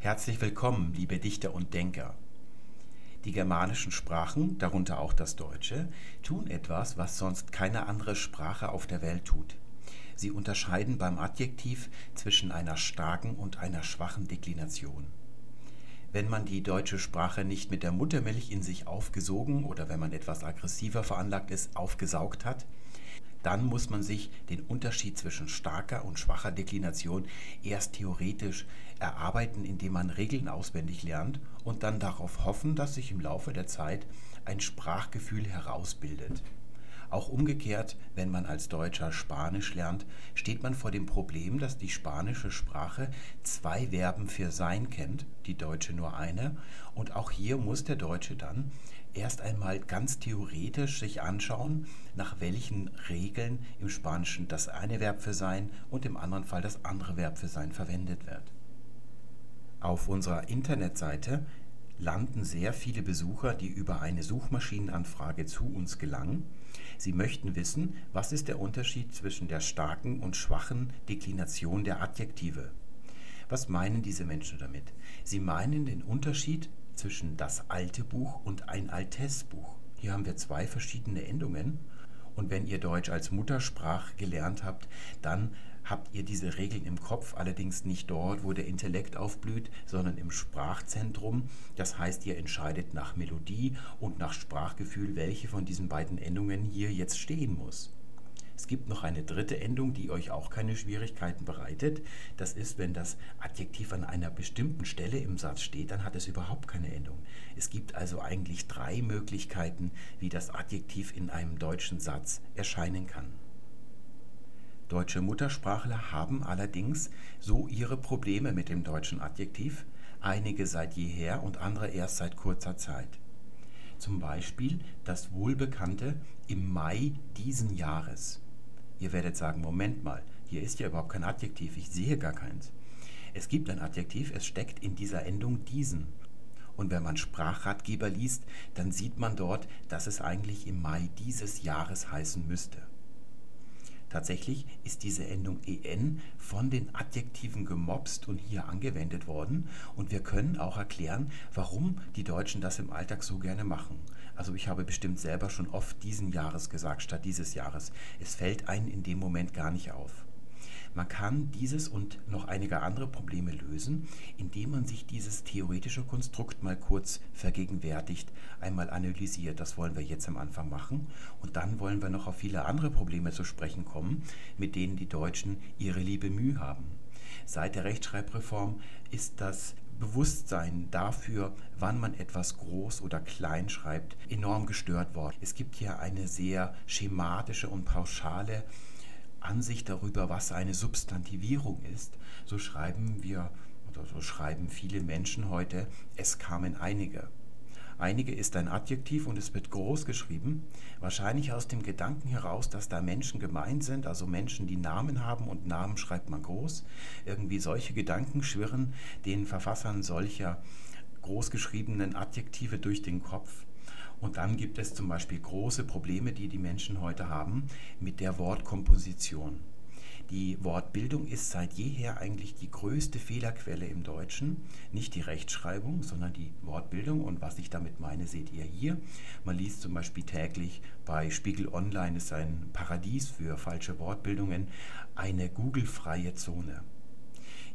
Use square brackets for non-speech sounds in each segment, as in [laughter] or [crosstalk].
Herzlich willkommen, liebe Dichter und Denker. Die germanischen Sprachen, darunter auch das Deutsche, tun etwas, was sonst keine andere Sprache auf der Welt tut. Sie unterscheiden beim Adjektiv zwischen einer starken und einer schwachen Deklination. Wenn man die deutsche Sprache nicht mit der Muttermilch in sich aufgesogen oder wenn man etwas aggressiver veranlagt ist, aufgesaugt hat, dann muss man sich den Unterschied zwischen starker und schwacher Deklination erst theoretisch erarbeiten, indem man Regeln auswendig lernt und dann darauf hoffen, dass sich im Laufe der Zeit ein Sprachgefühl herausbildet. Auch umgekehrt, wenn man als Deutscher Spanisch lernt, steht man vor dem Problem, dass die spanische Sprache zwei Verben für sein kennt, die deutsche nur eine, und auch hier muss der Deutsche dann erst einmal ganz theoretisch sich anschauen, nach welchen Regeln im Spanischen das eine Verb für sein und im anderen Fall das andere Verb für sein verwendet wird. Auf unserer Internetseite landen sehr viele Besucher, die über eine Suchmaschinenanfrage zu uns gelangen. Sie möchten wissen, was ist der Unterschied zwischen der starken und schwachen Deklination der Adjektive. Was meinen diese Menschen damit? Sie meinen den Unterschied zwischen das alte Buch und ein altes Buch. Hier haben wir zwei verschiedene Endungen. Und wenn ihr Deutsch als Muttersprache gelernt habt, dann habt ihr diese Regeln im Kopf, allerdings nicht dort, wo der Intellekt aufblüht, sondern im Sprachzentrum. Das heißt, ihr entscheidet nach Melodie und nach Sprachgefühl, welche von diesen beiden Endungen hier jetzt stehen muss. Es gibt noch eine dritte Endung, die euch auch keine Schwierigkeiten bereitet. Das ist, wenn das Adjektiv an einer bestimmten Stelle im Satz steht, dann hat es überhaupt keine Endung. Es gibt also eigentlich drei Möglichkeiten, wie das Adjektiv in einem deutschen Satz erscheinen kann. Deutsche Muttersprachler haben allerdings so ihre Probleme mit dem deutschen Adjektiv, einige seit jeher und andere erst seit kurzer Zeit. Zum Beispiel das wohlbekannte im Mai diesen Jahres. Ihr werdet sagen, Moment mal, hier ist ja überhaupt kein Adjektiv, ich sehe gar keins. Es gibt ein Adjektiv, es steckt in dieser Endung diesen. Und wenn man Sprachratgeber liest, dann sieht man dort, dass es eigentlich im Mai dieses Jahres heißen müsste. Tatsächlich ist diese Endung en von den Adjektiven gemobst und hier angewendet worden und wir können auch erklären, warum die Deutschen das im Alltag so gerne machen. Also ich habe bestimmt selber schon oft diesen Jahres gesagt statt dieses Jahres. Es fällt einem in dem Moment gar nicht auf. Man kann dieses und noch einige andere Probleme lösen, indem man sich dieses theoretische Konstrukt mal kurz vergegenwärtigt, einmal analysiert. Das wollen wir jetzt am Anfang machen. Und dann wollen wir noch auf viele andere Probleme zu sprechen kommen, mit denen die Deutschen ihre liebe Mühe haben. Seit der Rechtschreibreform ist das Bewusstsein dafür, wann man etwas groß oder klein schreibt, enorm gestört worden. Es gibt hier eine sehr schematische und pauschale Ansicht darüber, was eine Substantivierung ist. So schreiben wir oder so schreiben viele Menschen heute, es kamen einige. Einige ist ein Adjektiv und es wird groß geschrieben, wahrscheinlich aus dem Gedanken heraus, dass da Menschen gemeint sind, also Menschen, die Namen haben und Namen schreibt man groß. Irgendwie solche Gedanken schwirren den Verfassern solcher großgeschriebenen Adjektive durch den Kopf. Und dann gibt es zum Beispiel große Probleme, die die Menschen heute haben, mit der Wortkomposition. Die Wortbildung ist seit jeher eigentlich die größte Fehlerquelle im Deutschen. Nicht die Rechtschreibung, sondern die Wortbildung. Und was ich damit meine, seht ihr hier. Man liest zum Beispiel täglich bei Spiegel Online, ist ein Paradies für falsche Wortbildungen, eine Google-freie Zone.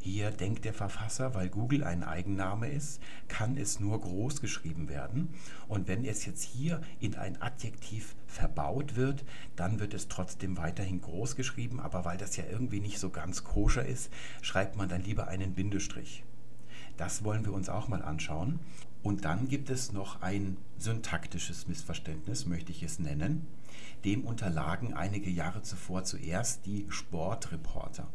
Hier denkt der Verfasser, weil Google ein Eigenname ist, kann es nur groß geschrieben werden. Und wenn es jetzt hier in ein Adjektiv verbaut wird, dann wird es trotzdem weiterhin groß geschrieben. Aber weil das ja irgendwie nicht so ganz koscher ist, schreibt man dann lieber einen Bindestrich. Das wollen wir uns auch mal anschauen. Und dann gibt es noch ein syntaktisches Missverständnis, möchte ich es nennen. Dem unterlagen einige Jahre zuvor zuerst die Sportreporter.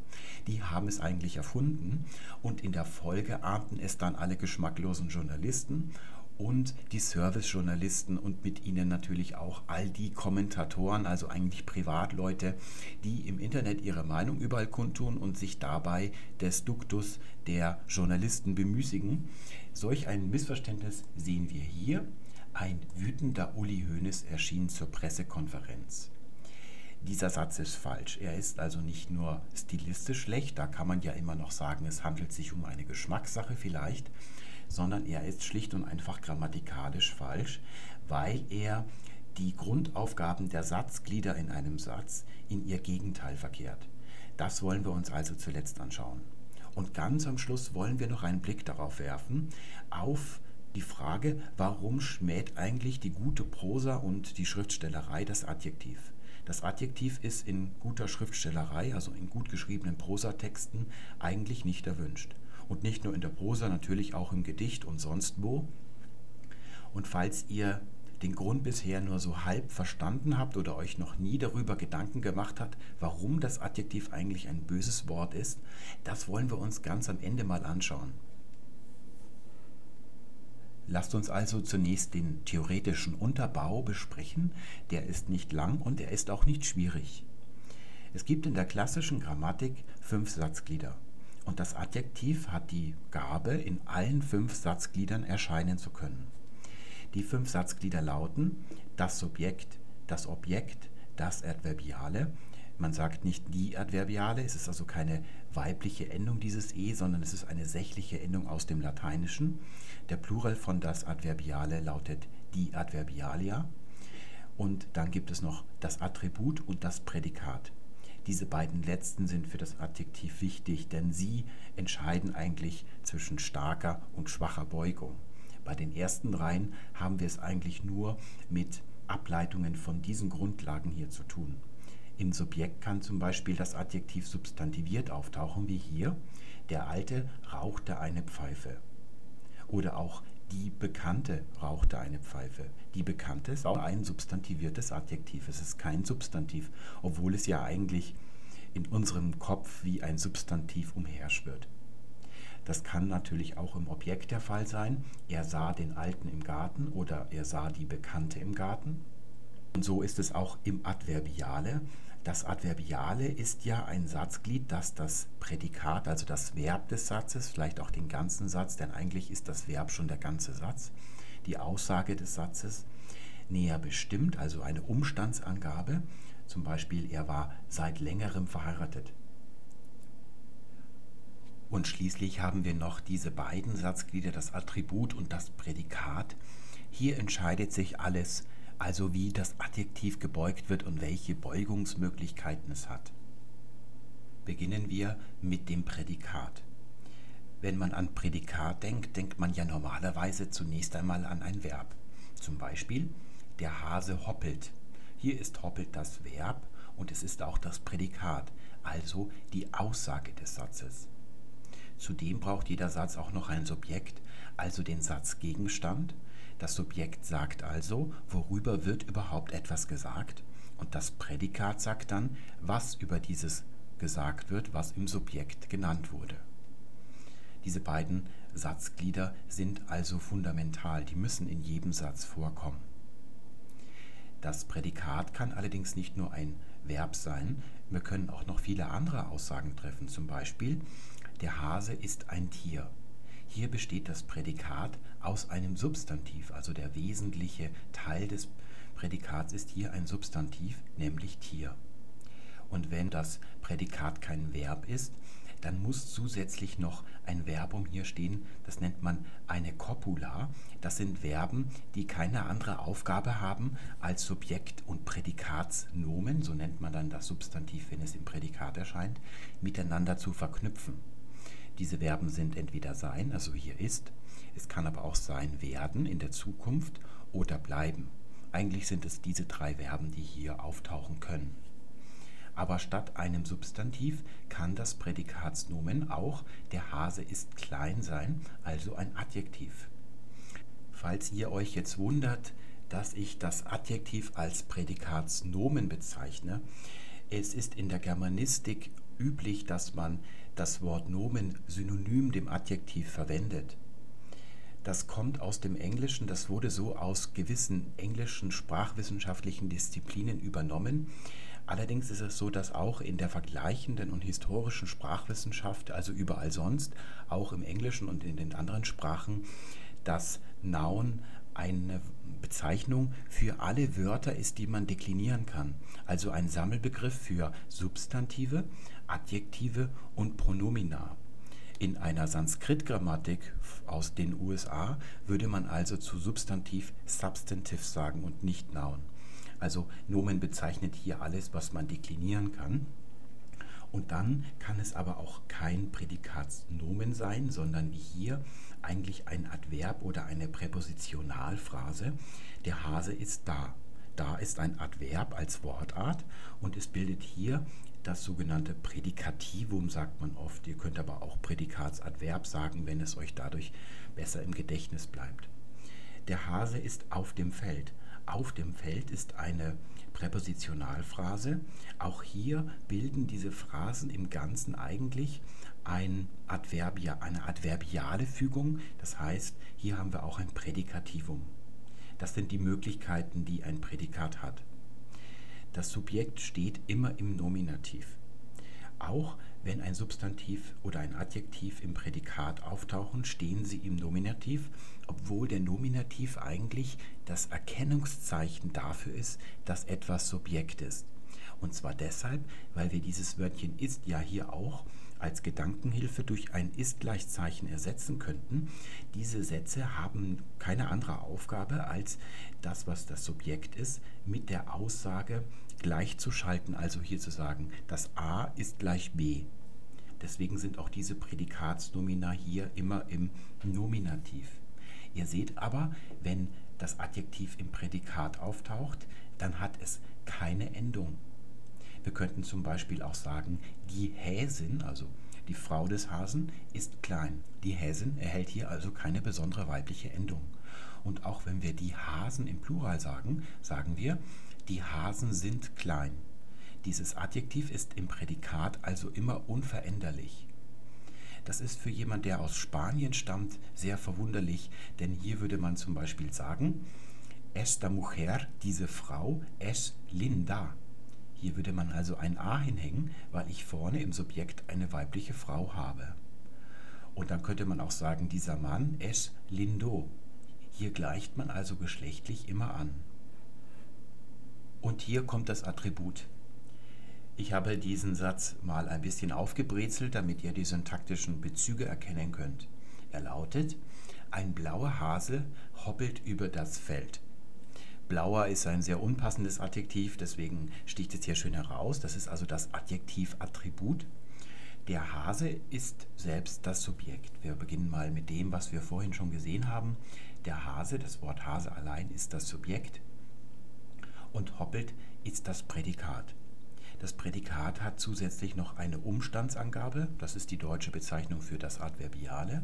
Die haben es eigentlich erfunden und in der Folge ahnten es dann alle geschmacklosen Journalisten und die Servicejournalisten und mit ihnen natürlich auch all die Kommentatoren, also eigentlich Privatleute, die im Internet ihre Meinung überall kundtun und sich dabei des Duktus der Journalisten bemüßigen. Solch ein Missverständnis sehen wir hier. Ein wütender Uli Hoeneß erschien zur Pressekonferenz. dieser Satz ist falsch. Er ist also nicht nur stilistisch schlecht, da kann man ja immer noch sagen, es handelt sich um eine Geschmackssache vielleicht, sondern er ist schlicht und einfach grammatikalisch falsch, weil er die Grundaufgaben der Satzglieder in einem Satz in ihr Gegenteil verkehrt. Das wollen wir uns also zuletzt anschauen. Und ganz am Schluss wollen wir noch einen Blick darauf werfen, auf die Frage, warum schmäht eigentlich die gute Prosa und die Schriftstellerei das Adjektiv? Das Adjektiv ist in guter Schriftstellerei, also in gut geschriebenen Prosatexten, eigentlich nicht erwünscht. Und nicht nur in der Prosa, natürlich auch im Gedicht und sonst wo. Und falls ihr den Grund bisher nur so halb verstanden habt oder euch noch nie darüber Gedanken gemacht habt, warum das Adjektiv eigentlich ein böses Wort ist, das wollen wir uns ganz am Ende mal anschauen. Lasst uns also zunächst den theoretischen Unterbau besprechen. Der ist nicht lang und er ist auch nicht schwierig. Es gibt in der klassischen Grammatik fünf Satzglieder. Und das Adjektiv hat die Gabe, in allen fünf Satzgliedern erscheinen zu können. Die fünf Satzglieder lauten das Subjekt, das Objekt, das Adverbiale. Man sagt nicht die Adverbiale, es ist also keine weibliche Endung dieses e, sondern es ist eine sächliche Endung aus dem Lateinischen. Der Plural von das Adverbiale lautet die Adverbialia. Und dann gibt es noch das Attribut und das Prädikat. Diese beiden letzten sind für das Adjektiv wichtig, denn sie entscheiden eigentlich zwischen starker und schwacher Beugung. Bei den ersten dreien haben wir es eigentlich nur mit Ableitungen von diesen Grundlagen hier zu tun. Im Subjekt kann zum Beispiel das Adjektiv substantiviert auftauchen, wie hier. Der Alte rauchte eine Pfeife. Oder auch die Bekannte rauchte eine Pfeife. Die Bekannte ist auch ein substantiviertes Adjektiv. Es ist kein Substantiv, obwohl es ja eigentlich in unserem Kopf wie ein Substantiv umherschwirrt. Das kann natürlich auch im Objekt der Fall sein. Er sah den Alten im Garten oder er sah die Bekannte im Garten. Und so ist es auch im Adverbiale. Das Adverbiale ist ja ein Satzglied, das das Prädikat, also das Verb des Satzes, vielleicht auch den ganzen Satz, denn eigentlich ist das Verb schon der ganze Satz, die Aussage des Satzes näher bestimmt, also eine Umstandsangabe. Zum Beispiel, er war seit längerem verheiratet. Und schließlich haben wir noch diese beiden Satzglieder, das Attribut und das Prädikat. Hier entscheidet sich alles, also wie das Adjektiv gebeugt wird und welche Beugungsmöglichkeiten es hat. Beginnen wir mit dem Prädikat. Wenn man an Prädikat denkt, denkt man ja normalerweise zunächst einmal an ein Verb. Zum Beispiel, der Hase hoppelt. Hier ist hoppelt das Verb und es ist auch das Prädikat, also die Aussage des Satzes. Zudem braucht jeder Satz auch noch ein Subjekt, also den Satzgegenstand. Das Subjekt sagt also, worüber wird überhaupt etwas gesagt. Und das Prädikat sagt dann, was über dieses gesagt wird, was im Subjekt genannt wurde. Diese beiden Satzglieder sind also fundamental, die müssen in jedem Satz vorkommen. Das Prädikat kann allerdings nicht nur ein Verb sein, wir können auch noch viele andere Aussagen treffen, zum Beispiel der Hase ist ein Tier. Hier besteht das Prädikat aus einem Substantiv, also der wesentliche Teil des Prädikats ist hier ein Substantiv, nämlich Tier. Und wenn das Prädikat kein Verb ist, dann muss zusätzlich noch ein Verbum hier stehen, das nennt man eine Copula. Das sind Verben, die keine andere Aufgabe haben, als Subjekt und Prädikatsnomen, so nennt man dann das Substantiv, wenn es im Prädikat erscheint, miteinander zu verknüpfen. Diese Verben sind entweder sein, also hier ist, es kann aber auch sein werden in der Zukunft oder bleiben. Eigentlich sind es diese drei Verben, die hier auftauchen können. Aber statt einem Substantiv kann das Prädikatsnomen auch der Hase ist klein sein, also ein Adjektiv. Falls ihr euch jetzt wundert, dass ich das Adjektiv als Prädikatsnomen bezeichne, es ist in der Germanistik üblich, dass man das Wort Nomen synonym dem Adjektiv verwendet. Das kommt aus dem Englischen, das wurde so aus gewissen englischen sprachwissenschaftlichen Disziplinen übernommen. Allerdings ist es so, dass auch in der vergleichenden und historischen Sprachwissenschaft, also überall sonst, auch im Englischen und in den anderen Sprachen, das Noun eine Bezeichnung für alle Wörter ist, die man deklinieren kann. Also ein Sammelbegriff für Substantive, Adjektive und Pronomina. In einer Sanskrit-Grammatik aus den USA würde man also zu Substantiv Substantive sagen und nicht Noun. Also Nomen bezeichnet hier alles, was man deklinieren kann. Und dann kann es aber auch kein Prädikatsnomen sein, sondern wie hier eigentlich ein Adverb oder eine Präpositionalphrase. Der Hase ist da. Da ist ein Adverb als Wortart und es bildet hier das sogenannte Prädikativum, sagt man oft. Ihr könnt aber auch Prädikatsadverb sagen, wenn es euch dadurch besser im Gedächtnis bleibt. Der Hase ist auf dem Feld. Auf dem Feld ist eine Präpositionalphrase. Auch hier bilden diese Phrasen im Ganzen eigentlich ein Adverbia, eine adverbiale Fügung. Das heißt, hier haben wir auch ein Prädikativum. Das sind die Möglichkeiten, die ein Prädikat hat. Das Subjekt steht immer im Nominativ. Auch wenn ein Substantiv oder ein Adjektiv im Prädikat auftauchen, stehen sie im Nominativ, obwohl der Nominativ eigentlich das Erkennungszeichen dafür ist, dass etwas Subjekt ist. Und zwar deshalb, weil wir dieses Wörtchen ist ja hier auch als Gedankenhilfe durch ein Ist-Gleichzeichen ersetzen könnten. Diese Sätze haben keine andere Aufgabe, als das, was das Subjekt ist, mit der Aussage gleichzuschalten, also hier zu sagen, das A ist gleich B. Deswegen sind auch diese Prädikatsnomina hier immer im Nominativ. Ihr seht aber, wenn das Adjektiv im Prädikat auftaucht, dann hat es keine Endung. Wir könnten zum Beispiel auch sagen, die Häsin, also die Frau des Hasen, ist klein. Die Häsin erhält hier also keine besondere weibliche Endung. Und auch wenn wir die Hasen im Plural sagen, sagen wir, die Hasen sind klein. Dieses Adjektiv ist im Prädikat also immer unveränderlich. Das ist für jemand, der aus Spanien stammt, sehr verwunderlich, denn hier würde man zum Beispiel sagen, esta mujer, diese Frau, es linda. Hier würde man also ein A hinhängen, weil ich vorne im Subjekt eine weibliche Frau habe. Und dann könnte man auch sagen, dieser Mann es lindo. Hier gleicht man also geschlechtlich immer an. Und hier kommt das Attribut. Ich habe diesen Satz mal ein bisschen aufgebrezelt, damit ihr die syntaktischen Bezüge erkennen könnt. Er lautet, ein blauer Hase hoppelt über das Feld. Blauer ist ein sehr unpassendes Adjektiv, deswegen sticht es hier schön heraus. Das ist also das Adjektiv-Attribut. Der Hase ist selbst das Subjekt. Wir beginnen mal mit dem, was wir vorhin schon gesehen haben. Der Hase, das Wort Hase allein ist das Subjekt und hoppelt ist das Prädikat. Das Prädikat hat zusätzlich noch eine Umstandsangabe, das ist die deutsche Bezeichnung für das Adverbiale.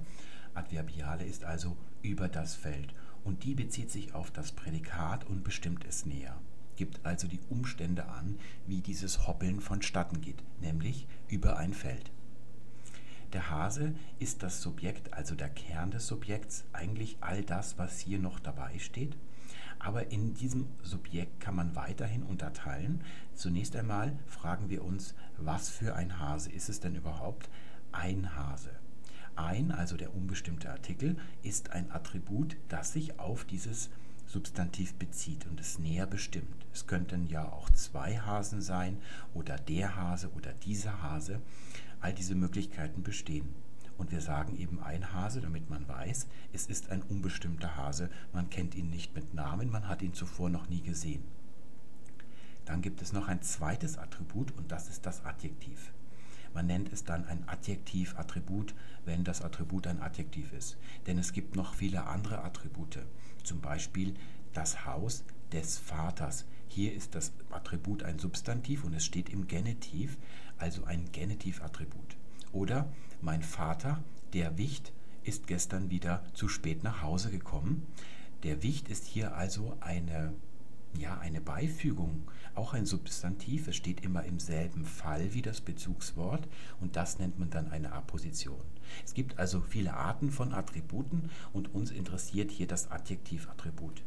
Adverbiale ist also über das Feld und die bezieht sich auf das Prädikat und bestimmt es näher, gibt also die Umstände an, wie dieses Hoppeln vonstatten geht, nämlich über ein Feld. Der Hase ist das Subjekt, also der Kern des Subjekts, eigentlich all das, was hier noch dabei steht. Aber in diesem Subjekt kann man weiterhin unterteilen. Zunächst einmal fragen wir uns, was für ein Hase ist es denn überhaupt? Ein Hase. Ein, also der unbestimmte Artikel, ist ein Attribut, das sich auf dieses Substantiv bezieht und es näher bestimmt. Es könnten ja auch zwei Hasen sein oder der Hase oder dieser Hase. All diese Möglichkeiten bestehen. Und wir sagen eben ein Hase, damit man weiß, es ist ein unbestimmter Hase. Man kennt ihn nicht mit Namen, man hat ihn zuvor noch nie gesehen. Dann gibt es noch ein zweites Attribut und das ist das Adjektiv. Man nennt es dann ein Adjektiv-Attribut, wenn das Attribut ein Adjektiv ist. Denn es gibt noch viele andere Attribute. Zum Beispiel das Haus des Vaters. Hier ist das Attribut ein Substantiv und es steht im Genitiv, also ein Genitivattribut. Oder mein Vater, der Wicht, ist gestern wieder zu spät nach Hause gekommen. Der Wicht ist hier also eine, ja, eine Beifügung, auch ein Substantiv. Es steht immer im selben Fall wie das Bezugswort und das nennt man dann eine Apposition. Es gibt also viele Arten von Attributen und uns interessiert hier das Adjektivattribut.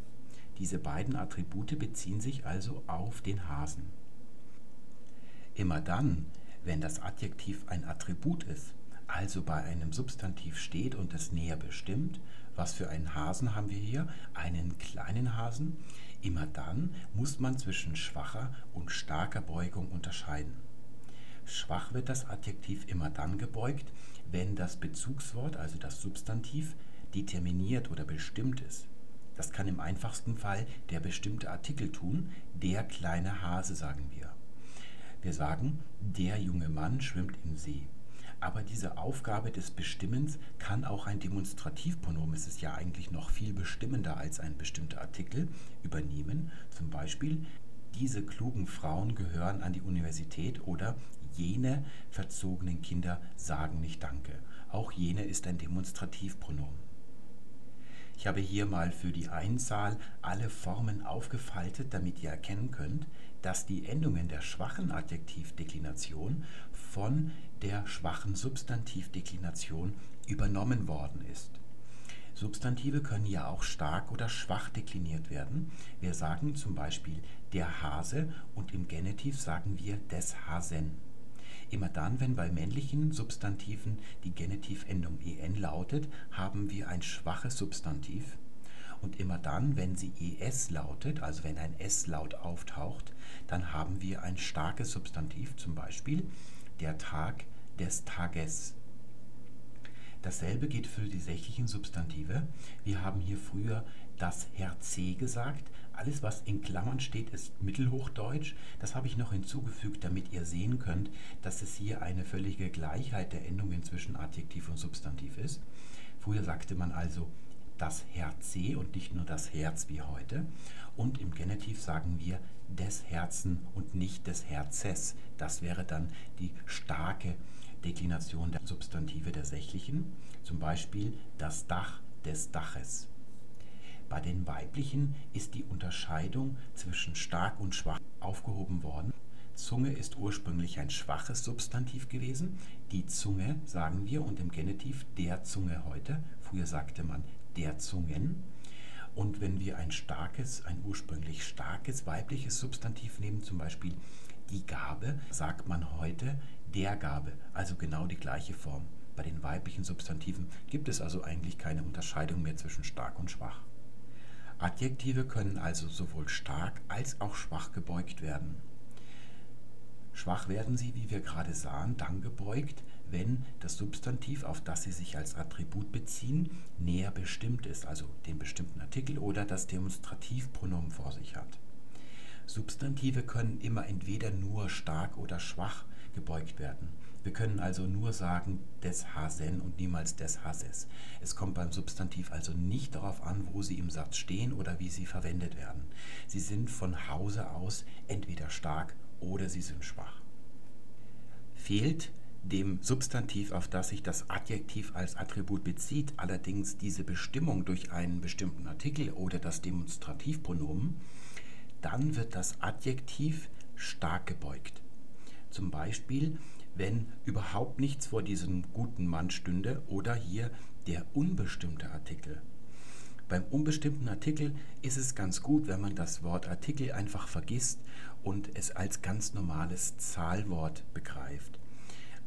Diese beiden Attribute beziehen sich also auf den Hasen. Immer dann, wenn das Adjektiv ein Attribut ist, also bei einem Substantiv steht und es näher bestimmt, was für einen Hasen haben wir hier? Einen kleinen Hasen. Immer dann muss man zwischen schwacher und starker Beugung unterscheiden. Schwach wird das Adjektiv immer dann gebeugt, wenn das Bezugswort, also das Substantiv, determiniert oder bestimmt ist. Das kann im einfachsten Fall der bestimmte Artikel tun, der kleine Hase sagen wir. Wir sagen, der junge Mann schwimmt im See. Aber diese Aufgabe des Bestimmens kann auch ein Demonstrativpronomen, es ist ja eigentlich noch viel bestimmender als ein bestimmter Artikel, übernehmen. Zum Beispiel, diese klugen Frauen gehören an die Universität oder jene verzogenen Kinder sagen nicht Danke. Auch jene ist ein Demonstrativpronomen. Ich habe hier mal für die Einzahl alle Formen aufgefaltet, damit ihr erkennen könnt, dass die Endungen der schwachen Adjektivdeklination von der schwachen Substantivdeklination übernommen worden ist. Substantive können ja auch stark oder schwach dekliniert werden. Wir sagen zum Beispiel der Hase und im Genitiv sagen wir des Hasen. Immer dann, wenn bei männlichen Substantiven die Genitivendung en lautet, haben wir ein schwaches Substantiv. Und immer dann, wenn sie es lautet, also wenn ein S-Laut auftaucht, dann haben wir ein starkes Substantiv, zum Beispiel der Tag des Tages. Dasselbe geht für die sächlichen Substantive. Wir haben hier früher das Herr C gesagt, alles, was in Klammern steht, ist Mittelhochdeutsch. Das habe ich noch hinzugefügt, damit ihr sehen könnt, dass es hier eine völlige Gleichheit der Endungen zwischen Adjektiv und Substantiv ist. Früher sagte man also das Herz und nicht nur das Herz wie heute. Und im Genitiv sagen wir des Herzen und nicht des Herzes. Das wäre dann die starke Deklination der Substantive der sächlichen. Zum Beispiel das Dach des Daches. Bei den weiblichen ist die Unterscheidung zwischen stark und schwach aufgehoben worden. Zunge ist ursprünglich ein schwaches Substantiv gewesen. Die Zunge sagen wir und im Genitiv der Zunge heute. Früher sagte man der Zungen. Und wenn wir ein starkes, ein ursprünglich starkes weibliches Substantiv nehmen, zum Beispiel die Gabe, sagt man heute der Gabe, also genau die gleiche Form. Bei den weiblichen Substantiven gibt es also eigentlich keine Unterscheidung mehr zwischen stark und schwach. Adjektive können also sowohl stark als auch schwach gebeugt werden. Schwach werden sie, wie wir gerade sahen, dann gebeugt, wenn das Substantiv, auf das sie sich als Attribut beziehen, näher bestimmt ist, also den bestimmten Artikel oder das Demonstrativpronomen vor sich hat. Substantive können immer entweder nur stark oder schwach gebeugt werden. Wir können also nur sagen des Hasen und niemals des Hases. Es kommt beim Substantiv also nicht darauf an, wo sie im Satz stehen oder wie sie verwendet werden. Sie sind von Hause aus entweder stark oder sie sind schwach. Fehlt dem Substantiv, auf das sich das Adjektiv als Attribut bezieht, allerdings diese Bestimmung durch einen bestimmten Artikel oder das Demonstrativpronomen, dann wird das Adjektiv stark gebeugt. Zum Beispiel wenn überhaupt nichts vor diesem guten Mann stünde oder hier der unbestimmte Artikel. Beim unbestimmten Artikel ist es ganz gut, wenn man das Wort Artikel einfach vergisst und es als ganz normales Zahlwort begreift.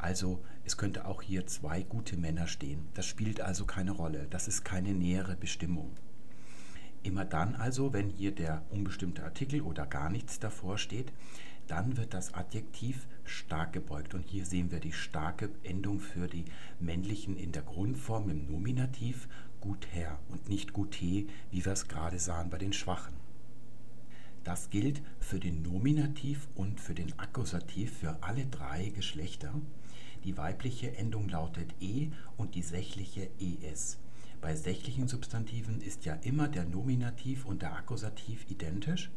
Also es könnte auch hier zwei gute Männer stehen. Das spielt also keine Rolle. Das ist keine nähere Bestimmung. Immer dann also, wenn hier der unbestimmte Artikel oder gar nichts davor steht, dann wird das Adjektiv stark gebeugt. Und hier sehen wir die starke Endung für die männlichen in der Grundform im Nominativ gut her und nicht gute, wie wir es gerade sahen bei den Schwachen. Das gilt für den Nominativ und für den Akkusativ für alle drei Geschlechter. Die weibliche Endung lautet e und die sächliche es. Bei sächlichen Substantiven ist ja immer der Nominativ und der Akkusativ identisch.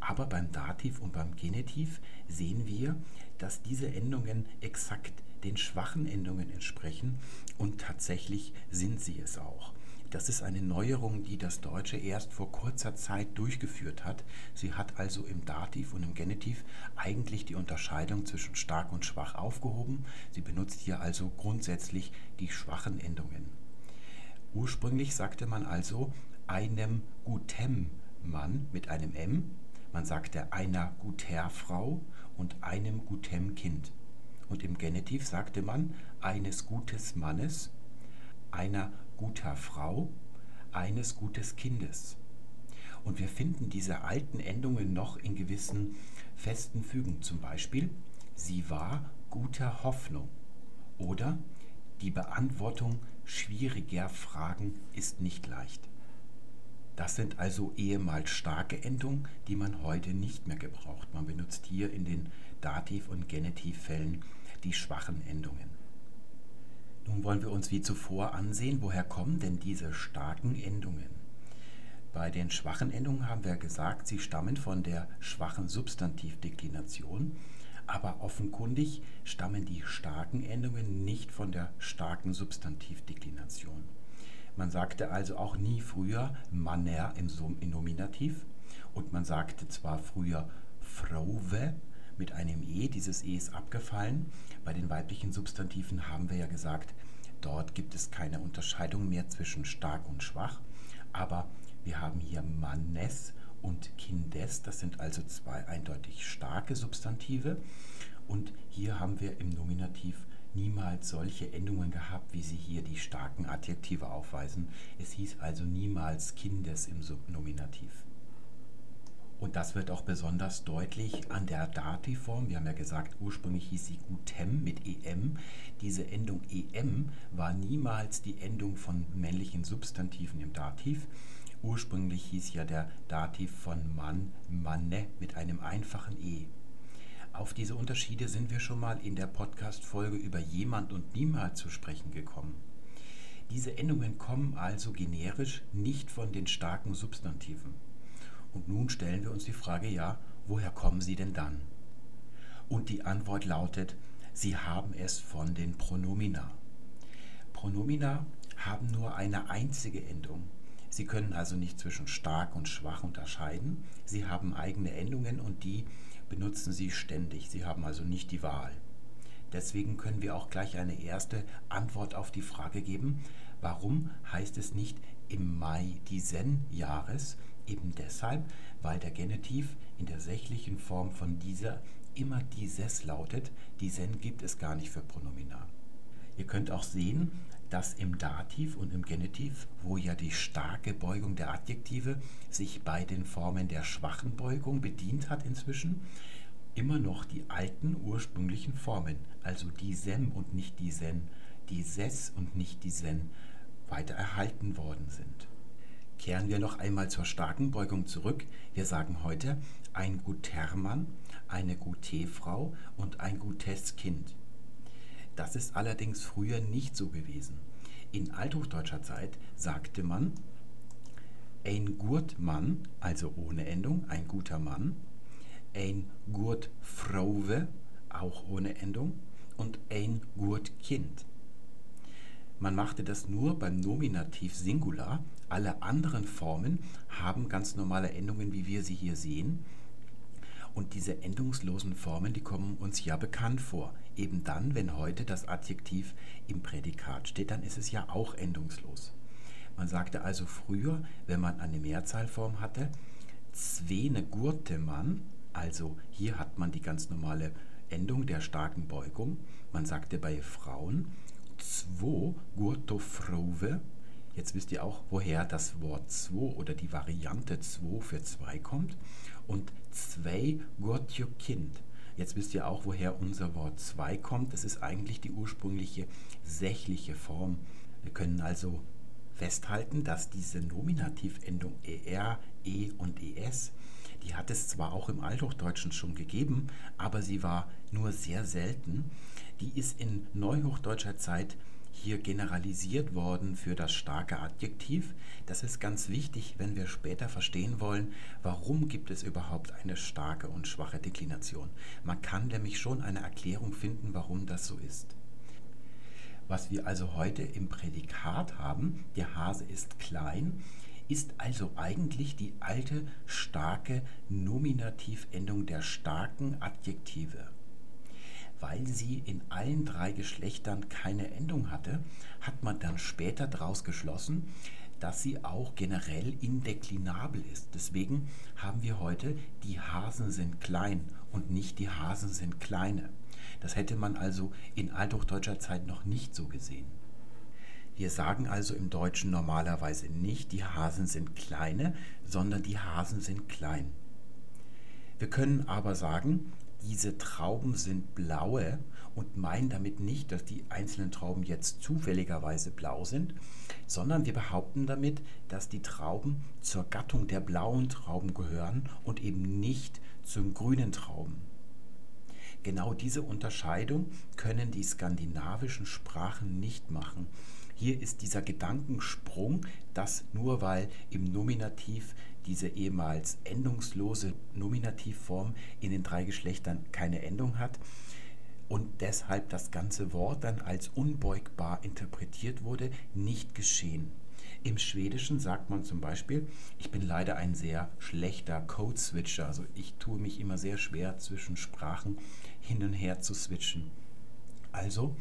Aber beim Dativ und beim Genitiv sehen wir, dass diese Endungen exakt den schwachen Endungen entsprechen und tatsächlich sind sie es auch. Das ist eine Neuerung, die das Deutsche erst vor kurzer Zeit durchgeführt hat. Sie hat also im Dativ und im Genitiv eigentlich die Unterscheidung zwischen stark und schwach aufgehoben. Sie benutzt hier also grundsätzlich die schwachen Endungen. Ursprünglich sagte man also einem gutem Mann mit einem M man sagte einer guter Frau und einem gutem Kind. Und im Genitiv sagte man eines gutes Mannes, einer guter Frau, eines gutes Kindes. Und wir finden diese alten Endungen noch in gewissen festen Fügen. Zum Beispiel, sie war guter Hoffnung. Oder die Beantwortung schwieriger Fragen ist nicht leicht. Das sind also ehemals starke Endungen, die man heute nicht mehr gebraucht. Man benutzt hier in den Dativ- und Genitivfällen die schwachen Endungen. Nun wollen wir uns wie zuvor ansehen, woher kommen denn diese starken Endungen. Bei den schwachen Endungen haben wir gesagt, sie stammen von der schwachen Substantivdeklination, aber offenkundig stammen die starken Endungen nicht von der starken Substantivdeklination. Man sagte also auch nie früher Manner im, Nominativ und man sagte zwar früher Frauwe mit einem E, dieses E ist abgefallen. Bei den weiblichen Substantiven haben wir ja gesagt, dort gibt es keine Unterscheidung mehr zwischen stark und schwach, aber wir haben hier Mannes und Kindes, das sind also zwei eindeutig starke Substantive und hier haben wir im Nominativ niemals solche Endungen gehabt, wie sie hier die starken Adjektive aufweisen. Es hieß also niemals Kindes im Subnominativ. Und das wird auch besonders deutlich an der Dativform. Wir haben ja gesagt, ursprünglich hieß sie gutem mit em. Diese Endung em war niemals die Endung von männlichen Substantiven im Dativ. Ursprünglich hieß ja der Dativ von Mann, Manne mit einem einfachen e. Auf diese Unterschiede sind wir schon mal in der Podcast-Folge über jemand und niemals zu sprechen gekommen. Diese Endungen kommen also generisch nicht von den starken Substantiven. Und nun stellen wir uns die Frage, ja, woher kommen sie denn dann? Und die Antwort lautet, sie haben es von den Pronomina. Pronomina haben nur eine einzige Endung. Sie können also nicht zwischen stark und schwach unterscheiden. Sie haben eigene Endungen und die benutzen sie ständig. Sie haben also nicht die Wahl. Deswegen können wir auch gleich eine erste Antwort auf die Frage geben, warum heißt es nicht im Mai diesen Jahres? Eben deshalb, weil der Genitiv in der sächlichen Form von dieser immer dieses lautet. Diesen gibt es gar nicht für Pronomina. Ihr könnt auch sehen, dass im Dativ und im Genitiv, wo ja die starke Beugung der Adjektive sich bei den Formen der schwachen Beugung bedient hat inzwischen, immer noch die alten ursprünglichen Formen, also die sem und nicht die sen, die ses und nicht die sen, weiter erhalten worden sind. Kehren wir noch einmal zur starken Beugung zurück. Wir sagen heute ein guter Mann, eine gute Frau und ein gutes Kind. Das ist allerdings früher nicht so gewesen. In althochdeutscher Zeit sagte man ein Gurtmann, also ohne Endung, ein guter Mann, ein Gurtfrauwe, auch ohne Endung, und ein Gurtkind. Man machte das nur beim Nominativ Singular. Alle anderen Formen haben ganz normale Endungen, wie wir sie hier sehen. Und diese endungslosen Formen, die kommen uns ja bekannt vor. Eben dann, wenn heute das Adjektiv im Prädikat steht, dann ist es ja auch endungslos. Man sagte also früher, wenn man eine Mehrzahlform hatte, zwene gurte man, also hier hat man die ganz normale Endung der starken Beugung. Man sagte bei Frauen zwo gurto frove. Jetzt wisst ihr auch, woher das Wort zwo oder die Variante zwo für zwei kommt und zwei Gotjo Kind. Jetzt wisst ihr auch, woher unser Wort zwei kommt. Das ist eigentlich die ursprüngliche sächliche Form. Wir können also festhalten, dass diese Nominativendung er, e und es, die hat es zwar auch im Althochdeutschen schon gegeben, aber sie war nur sehr selten. Die ist in neuhochdeutscher Zeit hier generalisiert worden für das starke Adjektiv. Das ist ganz wichtig, wenn wir später verstehen wollen, warum gibt es überhaupt eine starke und schwache Deklination. Man kann nämlich schon eine Erklärung finden, warum das so ist. Was wir also heute im Prädikat haben, der Hase ist klein, ist also eigentlich die alte starke Nominativendung der starken Adjektive. Weil sie in allen drei Geschlechtern keine Endung hatte, hat man dann später daraus geschlossen, dass sie auch generell indeklinabel ist. Deswegen haben wir heute die Hasen sind klein und nicht die Hasen sind kleine. Das hätte man also in althochdeutscher Zeit noch nicht so gesehen. Wir sagen also im Deutschen normalerweise nicht, die Hasen sind kleine, sondern die Hasen sind klein. Wir können aber sagen, diese Trauben sind blaue und meinen damit nicht, dass die einzelnen Trauben jetzt zufälligerweise blau sind, sondern wir behaupten damit, dass die Trauben zur Gattung der blauen Trauben gehören und eben nicht zum grünen Trauben. Genau diese Unterscheidung können die skandinavischen Sprachen nicht machen. Hier ist dieser Gedankensprung, dass nur weil im Nominativ diese ehemals endungslose Nominativform in den drei Geschlechtern keine Endung hat und deshalb das ganze Wort dann als unbeugbar interpretiert wurde, nicht geschehen. Im Schwedischen sagt man zum Beispiel, ich bin leider ein sehr schlechter Code-Switcher, also ich tue mich immer sehr schwer zwischen Sprachen hin und her zu switchen. Also,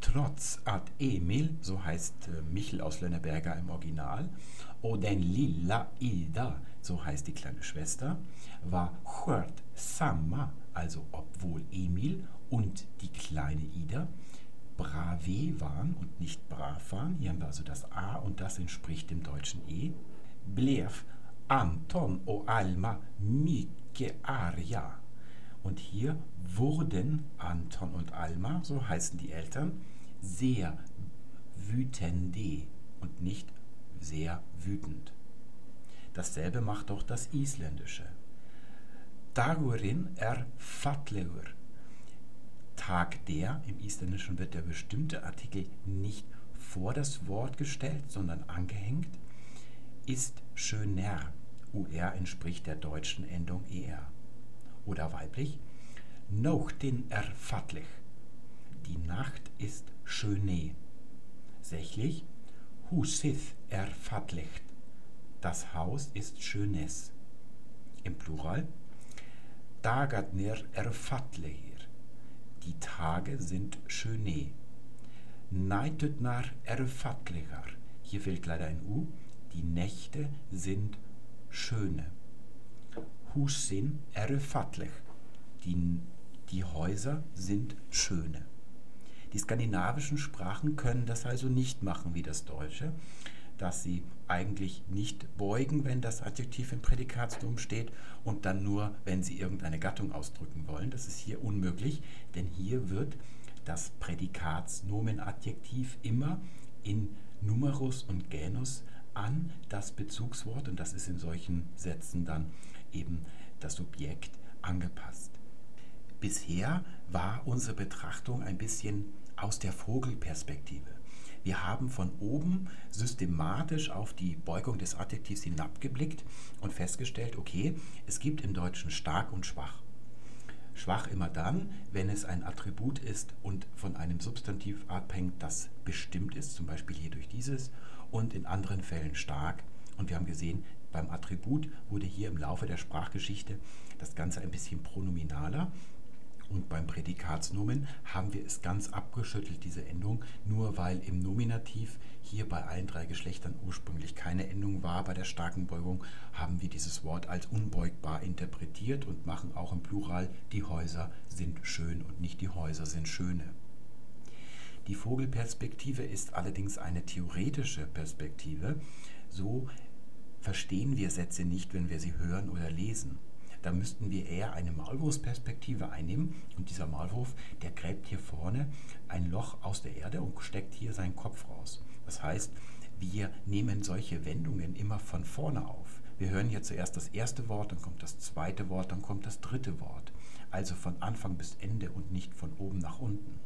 trotz att Emil, so heißt äh, Michel aus Lönneberger im Original, och den lilla Ida, so heißt die kleine Schwester, war skört samma, also obwohl Emil und die kleine Ida brave waren und nicht brav waren, hier haben wir also das A und das entspricht dem deutschen E, blev Anton und Alma mycket arga. Und hier wurden Anton und Alma, so heißen die Eltern, sehr wütende und nicht sehr wütend. Dasselbe macht auch das Isländische. Dagurin er fatlegur. Tag der, im Isländischen wird der bestimmte Artikel nicht vor das Wort gestellt, sondern angehängt, ist schöner. UR entspricht der deutschen Endung ER oder weiblich, Nochtin erfattlich. Die Nacht ist schöne. Sächlich, Husith erfattlicht. Das Haus ist schönes. Im Plural, Dagadnir erfattlir. Die Tage sind schöne. Neitutnar erfattlicher. Hier fehlt leider ein U. Die Nächte sind schöne. Husin erfattlich. Die, die Häuser sind schöne. Die skandinavischen Sprachen können das also nicht machen wie das Deutsche, dass sie eigentlich nicht beugen, wenn das Adjektiv im Prädikatsnomen steht und dann nur, wenn sie irgendeine Gattung ausdrücken wollen. Das ist hier unmöglich, denn hier wird das Prädikatsnomenadjektiv immer in Numerus und Genus an das Bezugswort und das ist in solchen Sätzen dann eben das Subjekt angepasst. Bisher war unsere Betrachtung ein bisschen aus der Vogelperspektive. Wir haben von oben systematisch auf die Beugung des Adjektivs hinabgeblickt und festgestellt, okay, es gibt im Deutschen stark und schwach. Schwach immer dann, wenn es ein Attribut ist und von einem Substantiv abhängt, das bestimmt ist, zum Beispiel hier durch dieses, und in anderen Fällen stark. Und wir haben gesehen, beim Attribut wurde hier im Laufe der Sprachgeschichte das Ganze ein bisschen pronominaler. Und beim Prädikatsnomen haben wir es ganz abgeschüttelt, diese Endung, nur weil im Nominativ hier bei allen drei Geschlechtern ursprünglich keine Endung war. Bei der starken Beugung haben wir dieses Wort als unbeugbar interpretiert und machen auch im Plural, die Häuser sind schön und nicht die Häuser sind schöne. Die Vogelperspektive ist allerdings eine theoretische Perspektive. So verstehen wir Sätze nicht, wenn wir sie hören oder lesen. Da müssten wir eher eine Maulwurfsperspektive einnehmen und dieser Maulwurf, der gräbt hier vorne ein Loch aus der Erde und steckt hier seinen Kopf raus. Das heißt, wir nehmen solche Wendungen immer von vorne auf. Wir hören hier zuerst das erste Wort, dann kommt das zweite Wort, dann kommt das dritte Wort. Also von Anfang bis Ende und nicht von oben nach unten.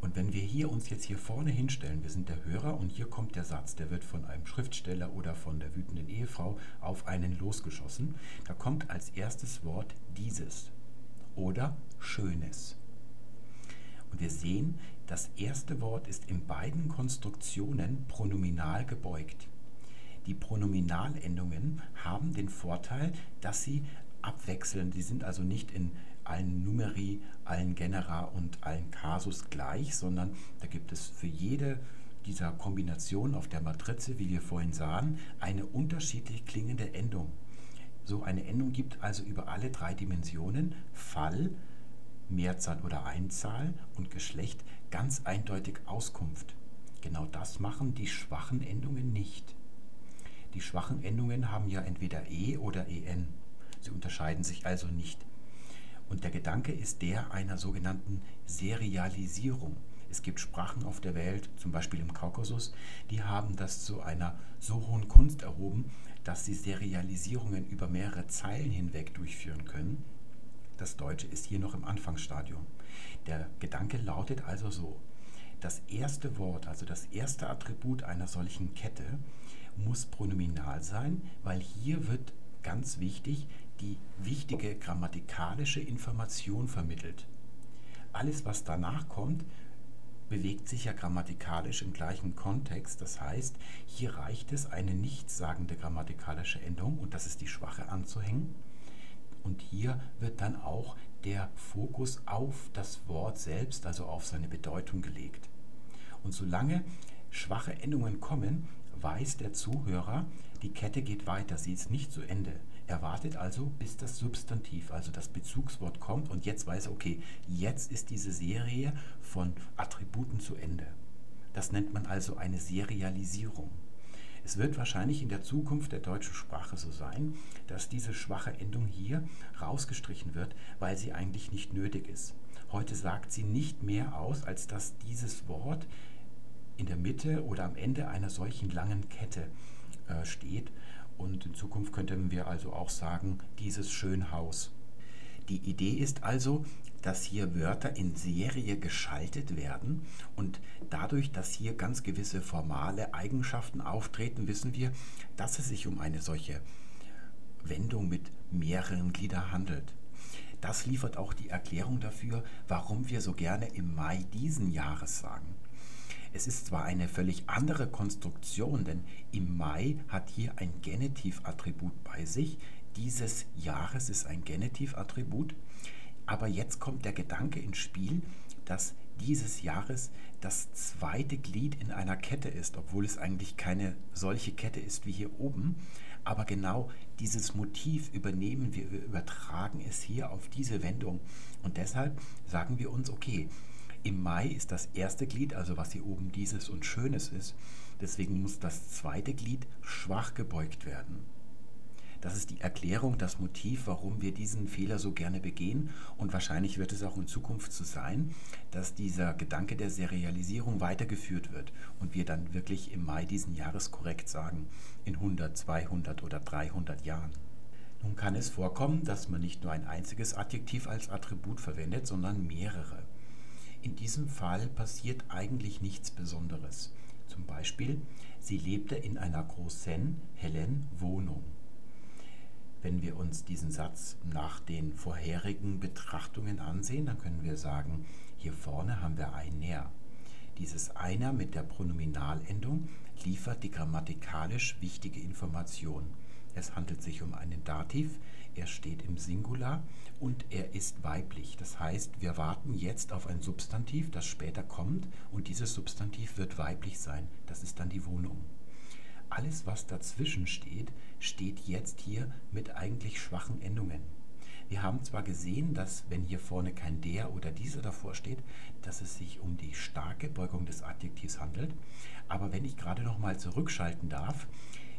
Und wenn wir hier uns jetzt hier vorne hinstellen, wir sind der Hörer und hier kommt der Satz, der wird von einem Schriftsteller oder von der wütenden Ehefrau auf einen losgeschossen, da kommt als erstes Wort dieses oder Schönes. Und wir sehen, das erste Wort ist in beiden Konstruktionen pronominal gebeugt. Die Pronominalendungen haben den Vorteil, dass sie abwechseln. Sie sind also nicht in allen Numeri, allen Genera und allen Kasus gleich, sondern da gibt es für jede dieser Kombinationen auf der Matrize, wie wir vorhin sahen, eine unterschiedlich klingende Endung. So eine Endung gibt also über alle drei Dimensionen Fall, Mehrzahl oder Einzahl und Geschlecht ganz eindeutig Auskunft. Genau das machen die schwachen Endungen nicht. Die schwachen Endungen haben ja entweder e oder en. Sie unterscheiden sich also nicht. Und der Gedanke ist der einer sogenannten Serialisierung. Es gibt Sprachen auf der Welt, zum Beispiel im Kaukasus, die haben das zu einer so hohen Kunst erhoben, dass sie Serialisierungen über mehrere Zeilen hinweg durchführen können. Das Deutsche ist hier noch im Anfangsstadium. Der Gedanke lautet also so, das erste Wort, also das erste Attribut einer solchen Kette, muss pronominal sein, weil hier wird ganz wichtig die wichtige grammatikalische Information vermittelt. Alles, was danach kommt, bewegt sich ja grammatikalisch im gleichen Kontext. Das heißt, hier reicht es, eine nichtssagende grammatikalische Endung, und das ist die schwache, anzuhängen. Und hier wird dann auch der Fokus auf das Wort selbst, also auf seine Bedeutung gelegt. Und solange schwache Endungen kommen, weiß der Zuhörer, die Kette geht weiter, sie ist nicht zu Ende. Er wartet also, bis das Substantiv, also das Bezugswort kommt und jetzt weiß er, okay, jetzt ist diese Serie von Attributen zu Ende. Das nennt man also eine Serialisierung. Es wird wahrscheinlich in der Zukunft der deutschen Sprache so sein, dass diese schwache Endung hier rausgestrichen wird, weil sie eigentlich nicht nötig ist. Heute sagt sie nicht mehr aus, als dass dieses Wort in der Mitte oder am Ende einer solchen langen Kette äh, steht und in Zukunft könnten wir also auch sagen, dieses Schönhaus. Die Idee ist also, dass hier Wörter in Serie geschaltet werden und dadurch, dass hier ganz gewisse formale Eigenschaften auftreten, wissen wir, dass es sich um eine solche Wendung mit mehreren Gliedern handelt. Das liefert auch die Erklärung dafür, warum wir so gerne im Mai diesen Jahres sagen. Es ist zwar eine völlig andere Konstruktion, denn im Mai hat hier ein Genitivattribut bei sich. Dieses Jahres ist ein Genitivattribut. Aber jetzt kommt der Gedanke ins Spiel, dass dieses Jahres das zweite Glied in einer Kette ist, obwohl es eigentlich keine solche Kette ist wie hier oben. Aber genau dieses Motiv übernehmen wir, wir übertragen es hier auf diese Wendung. Und deshalb sagen wir uns, okay, im Mai ist das erste Glied, also was hier oben dieses und Schönes ist. Deswegen muss das zweite Glied schwach gebeugt werden. Das ist die Erklärung, das Motiv, warum wir diesen Fehler so gerne begehen. Und wahrscheinlich wird es auch in Zukunft so sein, dass dieser Gedanke der Serialisierung weitergeführt wird und wir dann wirklich im Mai diesen Jahres korrekt sagen, in 100, 200 oder 300 Jahren. Nun kann es vorkommen, dass man nicht nur ein einziges Adjektiv als Attribut verwendet, sondern mehrere. In diesem Fall passiert eigentlich nichts Besonderes. Zum Beispiel, sie lebte in einer großen, hellen Wohnung. Wenn wir uns diesen Satz nach den vorherigen Betrachtungen ansehen, dann können wir sagen, hier vorne haben wir einer. Dieses einer mit der Pronominalendung liefert die grammatikalisch wichtige Information. Es handelt sich um einen Dativ, er steht im Singular und er ist weiblich. Das heißt, wir warten jetzt auf ein Substantiv, das später kommt und dieses Substantiv wird weiblich sein. Das ist dann die Wohnung. Alles, was dazwischen steht, steht jetzt hier mit eigentlich schwachen Endungen. Wir haben zwar gesehen, dass wenn hier vorne kein der oder dieser davor steht, dass es sich um die starke Beugung des Adjektivs handelt, aber wenn ich gerade noch mal zurückschalten darf,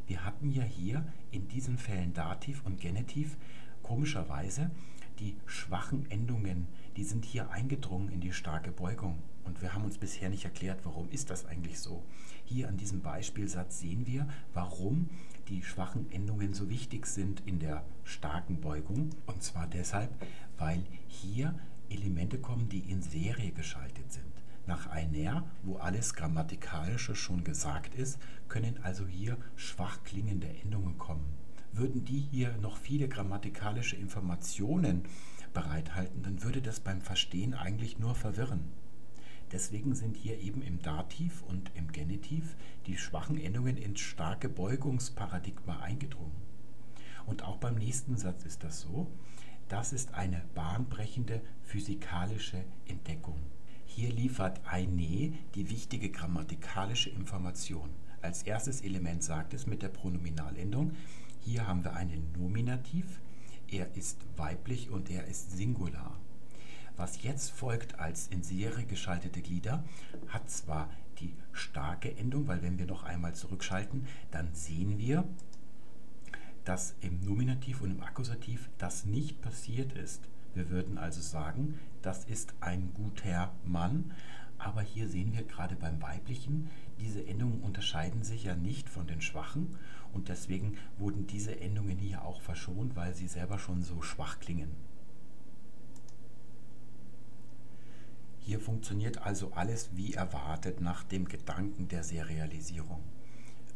wir hatten ja hier in diesen Fällen Dativ und Genitiv komischerweise die schwachen Endungen, die sind hier eingedrungen in die starke Beugung. Und wir haben uns bisher nicht erklärt, warum ist das eigentlich so. Hier an diesem Beispielsatz sehen wir, warum die schwachen Endungen so wichtig sind in der starken Beugung. Und zwar deshalb, weil hier Elemente kommen, die in Serie geschaltet sind. Nach einer, wo alles Grammatikalische schon gesagt ist, können also hier schwach klingende Endungen kommen. Würden die hier noch viele grammatikalische Informationen bereithalten, dann würde das beim Verstehen eigentlich nur verwirren. Deswegen sind hier eben im Dativ und im Genitiv die schwachen Endungen ins starke Beugungsparadigma eingedrungen. Und auch beim nächsten Satz ist das so. Das ist eine bahnbrechende physikalische Entdeckung. Hier liefert eine die wichtige grammatikalische Information. Als erstes Element sagt es mit der Pronominalendung, hier haben wir einen Nominativ, er ist weiblich und er ist Singular. Was jetzt folgt als in Serie geschaltete Glieder, hat zwar die starke Endung, weil wenn wir noch einmal zurückschalten, dann sehen wir, dass im Nominativ und im Akkusativ das nicht passiert ist. Wir würden also sagen, das ist ein guter Mann, aber hier sehen wir gerade beim weiblichen, diese Endungen unterscheiden sich ja nicht von den schwachen und deswegen wurden diese Endungen hier auch verschont, weil sie selber schon so schwach klingen. Hier funktioniert also alles wie erwartet nach dem Gedanken der Serialisierung.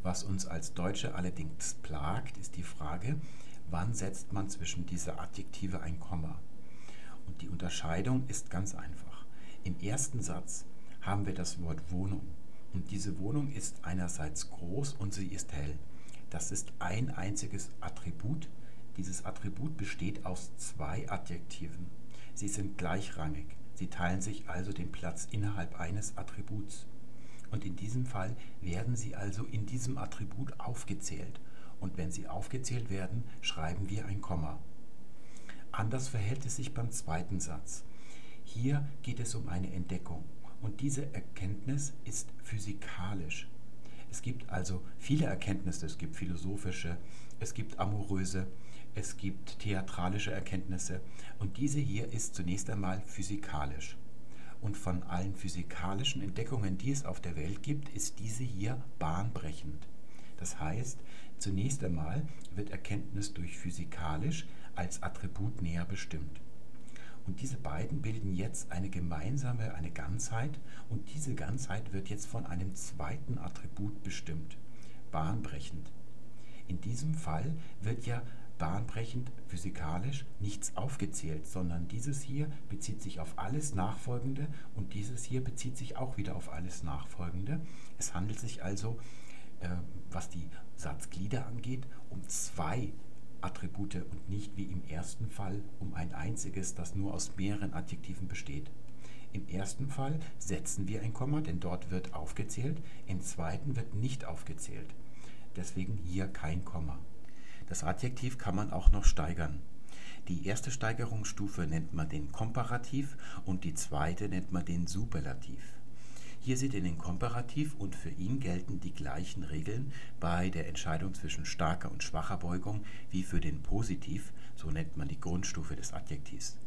Was uns als Deutsche allerdings plagt, ist die Frage, wann setzt man zwischen diese Adjektive ein Komma? Und die Unterscheidung ist ganz einfach. Im ersten Satz haben wir das Wort Wohnung. Und diese Wohnung ist einerseits groß und sie ist hell. Das ist ein einziges Attribut. Dieses Attribut besteht aus zwei Adjektiven. Sie sind gleichrangig. Sie teilen sich also den Platz innerhalb eines Attributs. Und in diesem Fall werden sie also in diesem Attribut aufgezählt. Und wenn sie aufgezählt werden, schreiben wir ein Komma. Anders verhält es sich beim zweiten Satz. Hier geht es um eine Entdeckung. Und diese Erkenntnis ist physikalisch. Es gibt also viele Erkenntnisse, es gibt philosophische, es gibt amoröse, es gibt theatralische Erkenntnisse und diese hier ist zunächst einmal physikalisch. Und von allen physikalischen Entdeckungen, die es auf der Welt gibt, ist diese hier bahnbrechend. Das heißt, zunächst einmal wird Erkenntnis durch physikalisch als Attribut näher bestimmt. Und diese beiden bilden jetzt eine gemeinsame, eine Ganzheit und diese Ganzheit wird jetzt von einem zweiten Attribut bestimmt, bahnbrechend. In diesem Fall wird ja bahnbrechend physikalisch nichts aufgezählt, sondern dieses hier bezieht sich auf alles Nachfolgende und dieses hier bezieht sich auch wieder auf alles Nachfolgende. Es handelt sich also, äh, was die Satzglieder angeht, um zwei Attribute und nicht wie im ersten Fall um ein einziges, das nur aus mehreren Adjektiven besteht. Im ersten Fall setzen wir ein Komma, denn dort wird aufgezählt, im zweiten wird nicht aufgezählt. Deswegen hier kein Komma. Das Adjektiv kann man auch noch steigern. Die erste Steigerungsstufe nennt man den Komparativ und die zweite nennt man den Superlativ. Hier seht ihr den Komparativ und für ihn gelten die gleichen Regeln bei der Entscheidung zwischen starker und schwacher Beugung wie für den Positiv, so nennt man die Grundstufe des Adjektivs.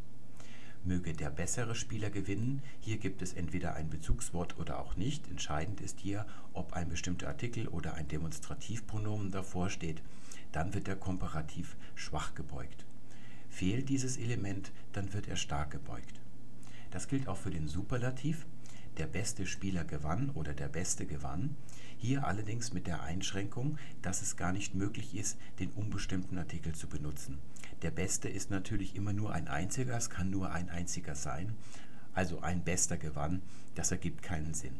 Möge der bessere Spieler gewinnen, hier gibt es entweder ein Bezugswort oder auch nicht. Entscheidend ist hier, ob ein bestimmter Artikel oder ein Demonstrativpronomen davor steht. Dann wird der Komparativ schwach gebeugt. Fehlt dieses Element, dann wird er stark gebeugt. Das gilt auch für den Superlativ der beste Spieler gewann oder der Beste gewann. Hier allerdings mit der Einschränkung, dass es gar nicht möglich ist, den unbestimmten Artikel zu benutzen. Der Beste ist natürlich immer nur ein einziger, es kann nur ein einziger sein. Also ein Bester gewann, das ergibt keinen Sinn.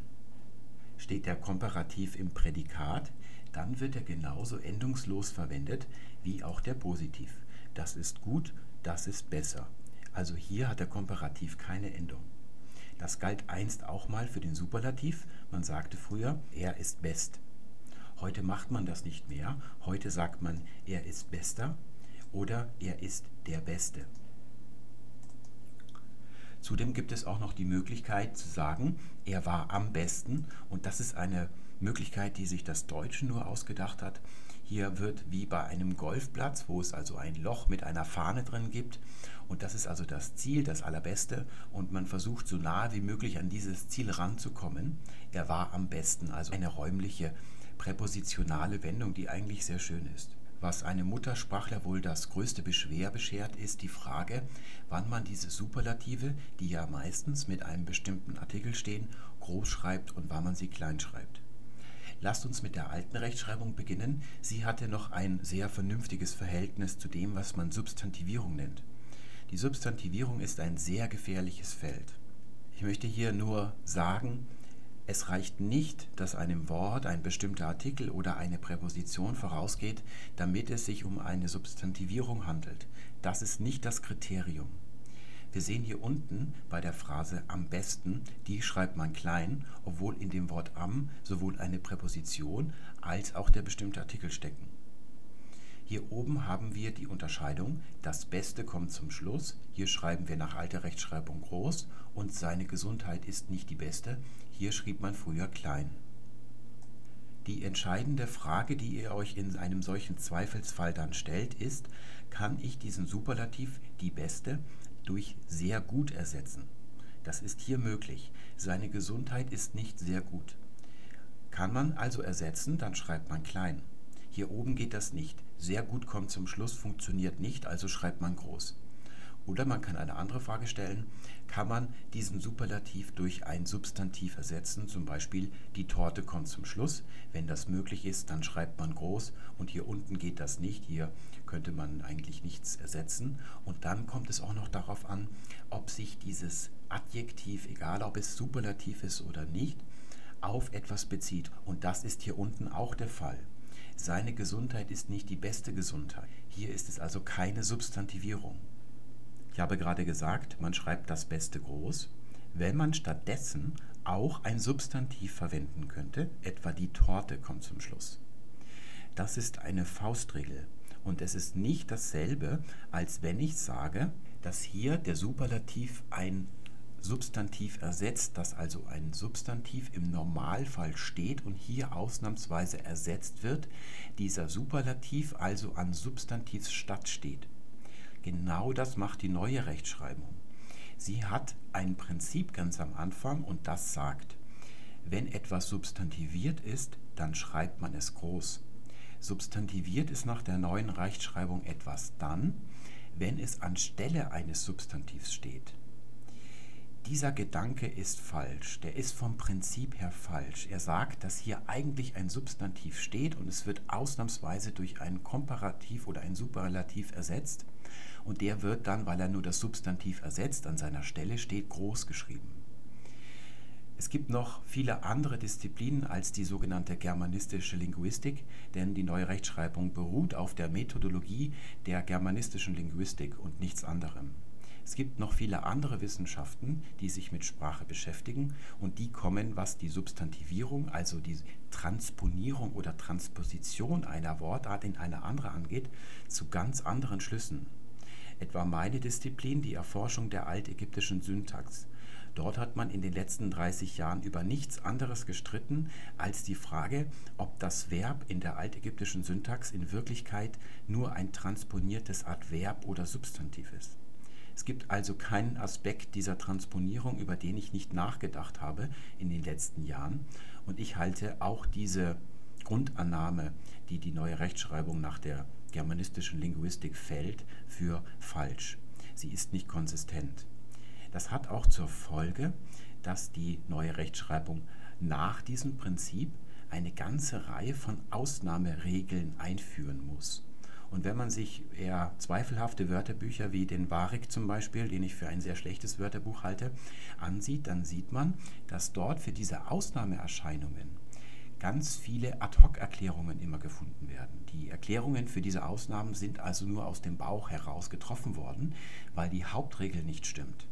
Steht der Komparativ im Prädikat, dann wird er genauso endungslos verwendet wie auch der Positiv. Das ist gut, das ist besser. Also hier hat der Komparativ keine Endung. Das galt einst auch mal für den Superlativ. Man sagte früher, er ist best. Heute macht man das nicht mehr. Heute sagt man, er ist bester oder er ist der Beste. Zudem gibt es auch noch die Möglichkeit zu sagen, er war am besten. Und das ist eine Möglichkeit, die sich das Deutsche nur ausgedacht hat. Hier wird wie bei einem Golfplatz, wo es also ein Loch mit einer Fahne drin gibt, und das ist also das Ziel, das Allerbeste, und man versucht so nahe wie möglich an dieses Ziel ranzukommen. Er war am besten, also eine räumliche präpositionale Wendung, die eigentlich sehr schön ist. Was einem Muttersprachler wohl das größte Beschwer beschert, ist die Frage, wann man diese Superlative, die ja meistens mit einem bestimmten Artikel stehen, groß schreibt und wann man sie klein schreibt. Lasst uns mit der alten Rechtschreibung beginnen. Sie hatte noch ein sehr vernünftiges Verhältnis zu dem, was man Substantivierung nennt. Die Substantivierung ist ein sehr gefährliches Feld. Ich möchte hier nur sagen, es reicht nicht, dass einem Wort ein bestimmter Artikel oder eine Präposition vorausgeht, damit es sich um eine Substantivierung handelt. Das ist nicht das Kriterium. Wir sehen hier unten bei der Phrase am besten, die schreibt man klein, obwohl in dem Wort am sowohl eine Präposition als auch der bestimmte Artikel stecken. Hier oben haben wir die Unterscheidung, das Beste kommt zum Schluss. Hier schreiben wir nach alter Rechtschreibung groß und seine Gesundheit ist nicht die beste. Hier schrieb man früher klein. Die entscheidende Frage, die ihr euch in einem solchen Zweifelsfall dann stellt, ist, kann ich diesen Superlativ die beste durch sehr gut ersetzen? Das ist hier möglich. Seine Gesundheit ist nicht sehr gut. Kann man also ersetzen, dann schreibt man klein. Hier oben geht das nicht. Sehr gut kommt zum Schluss, funktioniert nicht, also schreibt man groß. Oder man kann eine andere Frage stellen, kann man diesen Superlativ durch ein Substantiv ersetzen, zum Beispiel die Torte kommt zum Schluss. Wenn das möglich ist, dann schreibt man groß und hier unten geht das nicht, hier könnte man eigentlich nichts ersetzen. Und dann kommt es auch noch darauf an, ob sich dieses Adjektiv, egal ob es Superlativ ist oder nicht, auf etwas bezieht. Und das ist hier unten auch der Fall. Seine Gesundheit ist nicht die beste Gesundheit. Hier ist es also keine Substantivierung. Ich habe gerade gesagt, man schreibt das Beste groß, wenn man stattdessen auch ein Substantiv verwenden könnte, etwa die Torte kommt zum Schluss. Das ist eine Faustregel und es ist nicht dasselbe, als wenn ich sage, dass hier der Superlativ ein Substantiv ersetzt, dass also ein Substantiv im Normalfall steht und hier ausnahmsweise ersetzt wird, dieser Superlativ also an Substantivs statt steht. Genau das macht die neue Rechtschreibung. Sie hat ein Prinzip ganz am Anfang und das sagt, wenn etwas substantiviert ist, dann schreibt man es groß. Substantiviert ist nach der neuen Rechtschreibung etwas dann, wenn es anstelle eines Substantivs steht dieser Gedanke ist falsch. Der ist vom Prinzip her falsch. Er sagt, dass hier eigentlich ein Substantiv steht und es wird ausnahmsweise durch ein Komparativ oder ein Superlativ ersetzt. Und der wird dann, weil er nur das Substantiv ersetzt, an seiner Stelle steht, groß geschrieben. Es gibt noch viele andere Disziplinen als die sogenannte germanistische Linguistik, denn die neue Rechtschreibung beruht auf der Methodologie der germanistischen Linguistik und nichts anderem. Es gibt noch viele andere Wissenschaften, die sich mit Sprache beschäftigen und die kommen, was die Substantivierung, also die Transponierung oder Transposition einer Wortart in eine andere angeht, zu ganz anderen Schlüssen. Etwa meine Disziplin, die Erforschung der altägyptischen Syntax. Dort hat man in den letzten 30 Jahren über nichts anderes gestritten als die Frage, ob das Verb in der altägyptischen Syntax in Wirklichkeit nur ein transponiertes Adverb oder Substantiv ist. Es gibt also keinen Aspekt dieser Transponierung, über den ich nicht nachgedacht habe in den letzten Jahren. Und ich halte auch diese Grundannahme, die die neue Rechtschreibung nach der germanistischen Linguistik fällt, für falsch. Sie ist nicht konsistent. Das hat auch zur Folge, dass die neue Rechtschreibung nach diesem Prinzip eine ganze Reihe von Ausnahmeregeln einführen muss. Und wenn man sich eher zweifelhafte Wörterbücher wie den Warik zum Beispiel, den ich für ein sehr schlechtes Wörterbuch halte, ansieht, dann sieht man, dass dort für diese Ausnahmeerscheinungen ganz viele Ad-hoc-Erklärungen immer gefunden werden. Die Erklärungen für diese Ausnahmen sind also nur aus dem Bauch heraus getroffen worden, weil die Hauptregel nicht stimmt.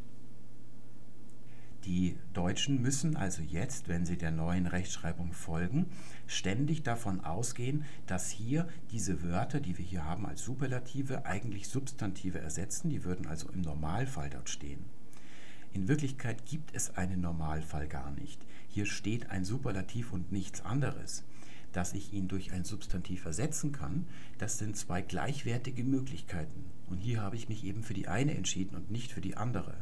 Die Deutschen müssen also jetzt, wenn sie der neuen Rechtschreibung folgen, ständig davon ausgehen, dass hier diese Wörter, die wir hier haben als Superlative, eigentlich Substantive ersetzen. Die würden also im Normalfall dort stehen. In Wirklichkeit gibt es einen Normalfall gar nicht. Hier steht ein Superlativ und nichts anderes. Dass ich ihn durch ein Substantiv ersetzen kann, das sind zwei gleichwertige Möglichkeiten. Und hier habe ich mich eben für die eine entschieden und nicht für die andere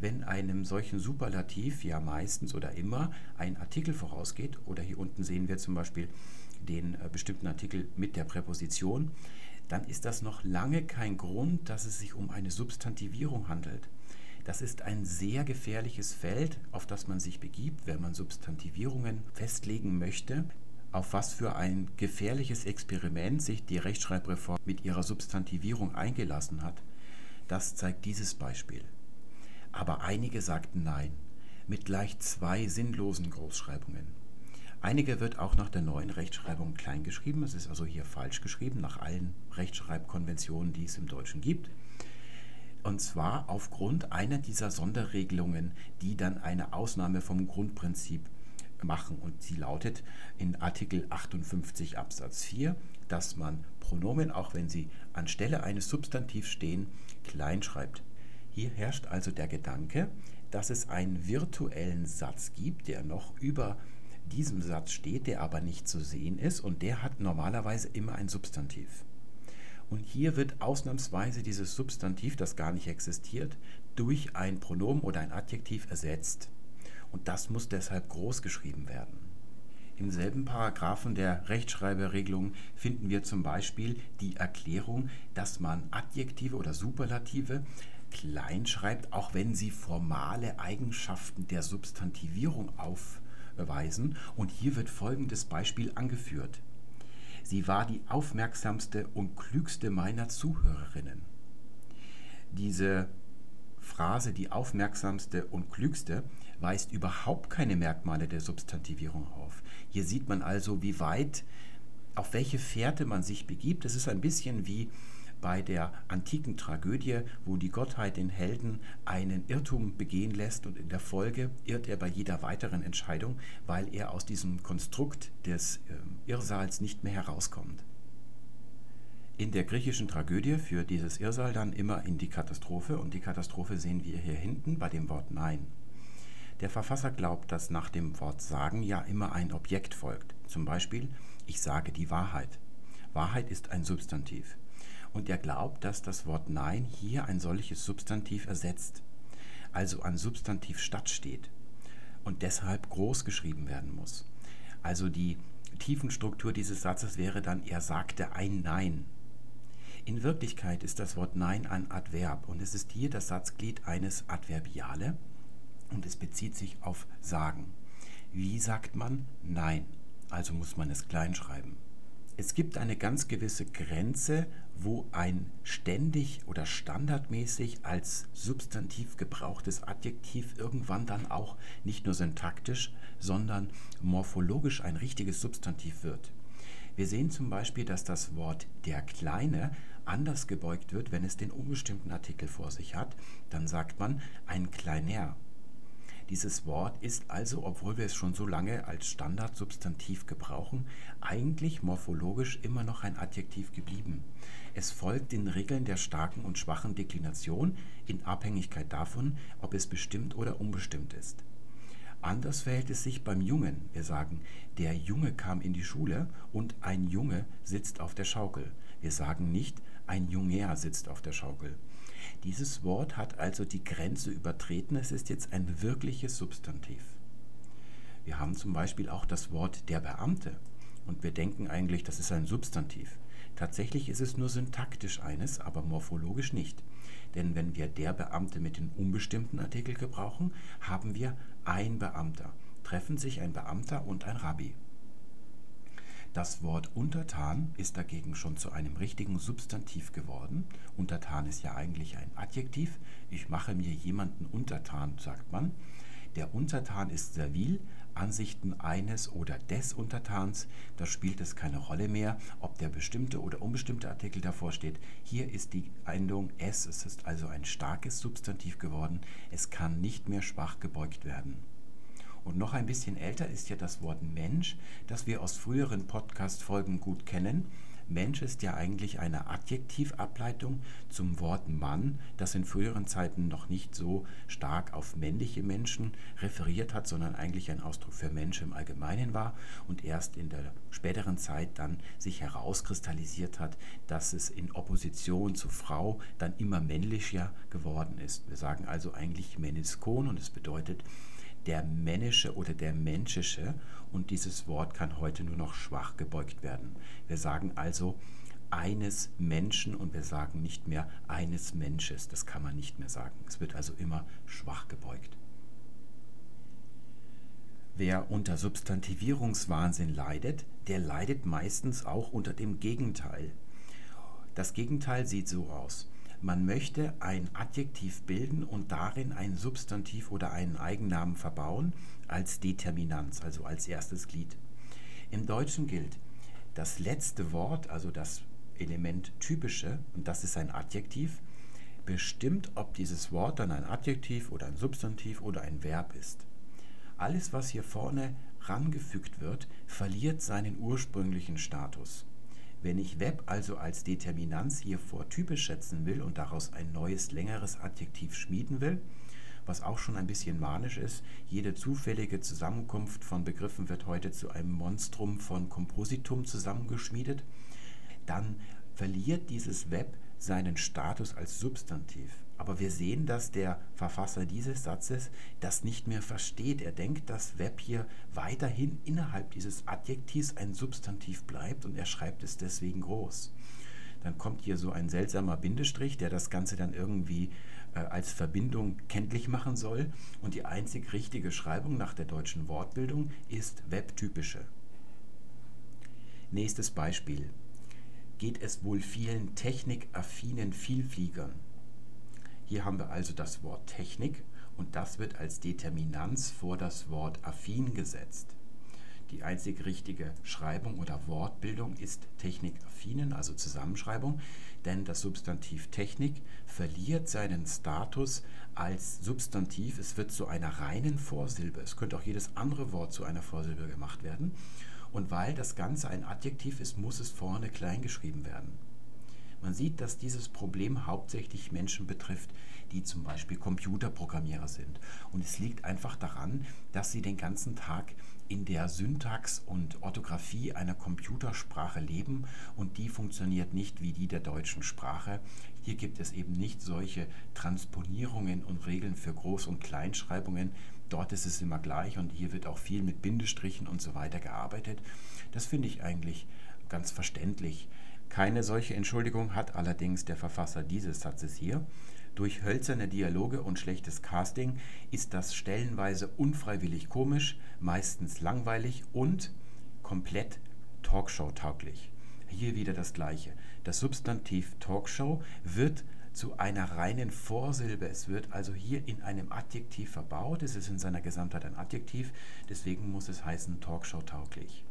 wenn einem solchen Superlativ ja meistens oder immer ein Artikel vorausgeht, oder hier unten sehen wir zum Beispiel den äh, bestimmten Artikel mit der Präposition, dann ist das noch lange kein Grund, dass es sich um eine Substantivierung handelt. Das ist ein sehr gefährliches Feld, auf das man sich begibt, wenn man Substantivierungen festlegen möchte. Auf was für ein gefährliches Experiment sich die Rechtschreibreform mit ihrer Substantivierung eingelassen hat, das zeigt dieses Beispiel aber einige sagten Nein, mit gleich zwei sinnlosen Großschreibungen. Einige wird auch nach der neuen Rechtschreibung klein geschrieben, es ist also hier falsch geschrieben, nach allen Rechtschreibkonventionen, die es im Deutschen gibt. Und zwar aufgrund einer dieser Sonderregelungen, die dann eine Ausnahme vom Grundprinzip machen und sie lautet in Artikel 58 Absatz 4, dass man Pronomen, auch wenn sie anstelle eines Substantivs stehen, klein schreibt. Hier herrscht also der Gedanke, dass es einen virtuellen Satz gibt, der noch über diesem Satz steht, der aber nicht zu sehen ist und der hat normalerweise immer ein Substantiv. Und hier wird ausnahmsweise dieses Substantiv, das gar nicht existiert, durch ein Pronomen oder ein Adjektiv ersetzt. Und das muss deshalb groß geschrieben werden. Im selben Paragraphen der Rechtschreiberegelung finden wir zum Beispiel die Erklärung, dass man Adjektive oder Superlative klein schreibt, auch wenn sie formale Eigenschaften der Substantivierung aufweisen. Und hier wird folgendes Beispiel angeführt. Sie war die aufmerksamste und klügste meiner Zuhörerinnen. Diese Phrase, die aufmerksamste und klügste, weist überhaupt keine Merkmale der Substantivierung auf. Hier sieht man also, wie weit, auf welche Fährte man sich begibt. Es ist ein bisschen wie bei der antiken Tragödie, wo die Gottheit den Helden einen Irrtum begehen lässt und in der Folge irrt er bei jeder weiteren Entscheidung, weil er aus diesem Konstrukt des äh, Irrsaals nicht mehr herauskommt. In der griechischen Tragödie führt dieses Irrsal dann immer in die Katastrophe und die Katastrophe sehen wir hier hinten bei dem Wort Nein. Der Verfasser glaubt, dass nach dem Wort sagen ja immer ein Objekt folgt. Zum Beispiel, ich sage die Wahrheit. Wahrheit ist ein Substantiv. Und er glaubt, dass das Wort Nein hier ein solches Substantiv ersetzt, also an Substantiv stattsteht und deshalb groß geschrieben werden muss. Also die Tiefenstruktur dieses Satzes wäre dann, er sagte ein Nein. In Wirklichkeit ist das Wort Nein ein Adverb und es ist hier das Satzglied eines Adverbiale und es bezieht sich auf Sagen. Wie sagt man Nein? Also muss man es klein schreiben. Es gibt eine ganz gewisse Grenze, wo ein ständig oder standardmäßig als Substantiv gebrauchtes Adjektiv irgendwann dann auch nicht nur syntaktisch, sondern morphologisch ein richtiges Substantiv wird. Wir sehen zum Beispiel, dass das Wort der Kleine anders gebeugt wird, wenn es den unbestimmten Artikel vor sich hat. Dann sagt man ein Kleiner dieses Wort ist also, obwohl wir es schon so lange als Standardsubstantiv gebrauchen, eigentlich morphologisch immer noch ein Adjektiv geblieben. Es folgt den Regeln der starken und schwachen Deklination in Abhängigkeit davon, ob es bestimmt oder unbestimmt ist. Anders verhält es sich beim Jungen. Wir sagen, der Junge kam in die Schule und ein Junge sitzt auf der Schaukel. Wir sagen nicht, ein Junger sitzt auf der Schaukel. Dieses Wort hat also die Grenze übertreten. Es ist jetzt ein wirkliches Substantiv. Wir haben zum Beispiel auch das Wort der Beamte und wir denken eigentlich, das ist ein Substantiv. Tatsächlich ist es nur syntaktisch eines, aber morphologisch nicht. Denn wenn wir der Beamte mit dem unbestimmten Artikel gebrauchen, haben wir ein Beamter. Treffen sich ein Beamter und ein Rabbi. Das Wort untertan ist dagegen schon zu einem richtigen Substantiv geworden. Untertan ist ja eigentlich ein Adjektiv. Ich mache mir jemanden untertan, sagt man. Der Untertan ist servil, Ansichten eines oder des Untertans, da spielt es keine Rolle mehr, ob der bestimmte oder unbestimmte Artikel davor steht. Hier ist die Endung s, es ist also ein starkes Substantiv geworden, es kann nicht mehr schwach gebeugt werden. Und noch ein bisschen älter ist ja das Wort Mensch, das wir aus früheren Podcast-Folgen gut kennen. Mensch ist ja eigentlich eine Adjektivableitung zum Wort Mann, das in früheren Zeiten noch nicht so stark auf männliche Menschen referiert hat, sondern eigentlich ein Ausdruck für Mensch im Allgemeinen war und erst in der späteren Zeit dann sich herauskristallisiert hat, dass es in Opposition zu Frau dann immer männlicher geworden ist. Wir sagen also eigentlich Meniskon und es bedeutet der männische oder der menschische und dieses Wort kann heute nur noch schwach gebeugt werden. Wir sagen also eines Menschen und wir sagen nicht mehr eines Mensches. Das kann man nicht mehr sagen. Es wird also immer schwach gebeugt. Wer unter Substantivierungswahnsinn leidet, der leidet meistens auch unter dem Gegenteil. Das Gegenteil sieht so aus. Man möchte ein Adjektiv bilden und darin ein Substantiv oder einen Eigennamen verbauen als Determinanz, also als erstes Glied. Im Deutschen gilt, das letzte Wort, also das Element typische, und das ist ein Adjektiv, bestimmt, ob dieses Wort dann ein Adjektiv oder ein Substantiv oder ein Verb ist. Alles, was hier vorne rangefügt wird, verliert seinen ursprünglichen Status. Wenn ich Web also als Determinanz hier vor typisch schätzen will und daraus ein neues, längeres Adjektiv schmieden will, was auch schon ein bisschen manisch ist, jede zufällige Zusammenkunft von Begriffen wird heute zu einem Monstrum von Kompositum zusammengeschmiedet, dann verliert dieses Web seinen Status als Substantiv. Aber wir sehen, dass der Verfasser dieses Satzes das nicht mehr versteht. Er denkt, dass Web hier weiterhin innerhalb dieses Adjektivs ein Substantiv bleibt und er schreibt es deswegen groß. Dann kommt hier so ein seltsamer Bindestrich, der das Ganze dann irgendwie äh, als Verbindung kenntlich machen soll. Und die einzig richtige Schreibung nach der deutschen Wortbildung ist webtypische. Nächstes Beispiel. Geht es wohl vielen technikaffinen Vielfliegern hier haben wir also das Wort Technik und das wird als Determinanz vor das Wort affin gesetzt. Die einzig richtige Schreibung oder Wortbildung ist technikaffinen, also Zusammenschreibung, denn das Substantiv Technik verliert seinen Status als Substantiv. Es wird zu einer reinen Vorsilbe. Es könnte auch jedes andere Wort zu einer Vorsilbe gemacht werden. Und weil das Ganze ein Adjektiv ist, muss es vorne klein geschrieben werden. Man sieht, dass dieses Problem hauptsächlich Menschen betrifft, die zum Beispiel Computerprogrammierer sind. Und es liegt einfach daran, dass sie den ganzen Tag in der Syntax und Orthographie einer Computersprache leben und die funktioniert nicht wie die der deutschen Sprache. Hier gibt es eben nicht solche Transponierungen und Regeln für Groß- und Kleinschreibungen. Dort ist es immer gleich und hier wird auch viel mit Bindestrichen und so weiter gearbeitet. Das finde ich eigentlich ganz verständlich. Keine solche Entschuldigung hat allerdings der Verfasser dieses Satzes hier. Durch hölzerne Dialoge und schlechtes Casting ist das stellenweise unfreiwillig komisch, meistens langweilig und komplett Talkshow-tauglich. Hier wieder das Gleiche. Das Substantiv Talkshow wird zu einer reinen Vorsilbe. Es wird also hier in einem Adjektiv verbaut. Es ist in seiner Gesamtheit ein Adjektiv, deswegen muss es heißen Talkshow-tauglich.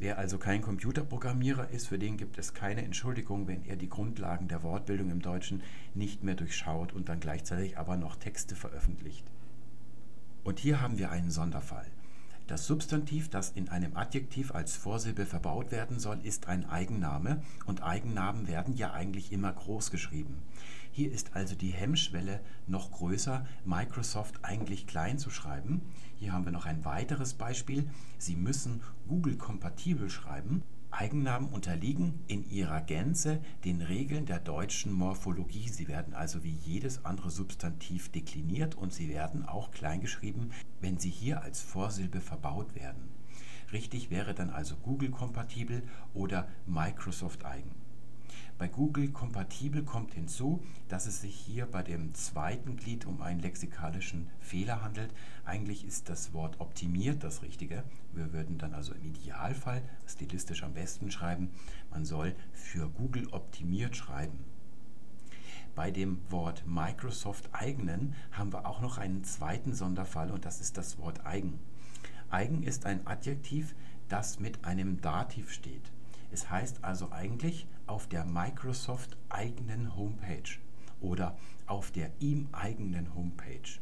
Wer also kein Computerprogrammierer ist, für den gibt es keine Entschuldigung, wenn er die Grundlagen der Wortbildung im Deutschen nicht mehr durchschaut und dann gleichzeitig aber noch Texte veröffentlicht. Und hier haben wir einen Sonderfall. Das Substantiv, das in einem Adjektiv als Vorsilbe verbaut werden soll, ist ein Eigenname und Eigennamen werden ja eigentlich immer groß geschrieben. Hier ist also die Hemmschwelle noch größer, Microsoft eigentlich klein zu schreiben. Hier haben wir noch ein weiteres Beispiel. Sie müssen Google-kompatibel schreiben. Eigennamen unterliegen in ihrer Gänze den Regeln der deutschen Morphologie. Sie werden also wie jedes andere Substantiv dekliniert und sie werden auch kleingeschrieben, wenn sie hier als Vorsilbe verbaut werden. Richtig wäre dann also Google-kompatibel oder Microsoft-eigen. Bei Google kompatibel kommt hinzu, dass es sich hier bei dem zweiten Glied um einen lexikalischen Fehler handelt. Eigentlich ist das Wort optimiert das Richtige. Wir würden dann also im Idealfall stilistisch am besten schreiben, man soll für Google optimiert schreiben. Bei dem Wort Microsoft eigenen haben wir auch noch einen zweiten Sonderfall und das ist das Wort eigen. Eigen ist ein Adjektiv, das mit einem Dativ steht. Es heißt also eigentlich auf der Microsoft eigenen Homepage oder auf der ihm eigenen Homepage.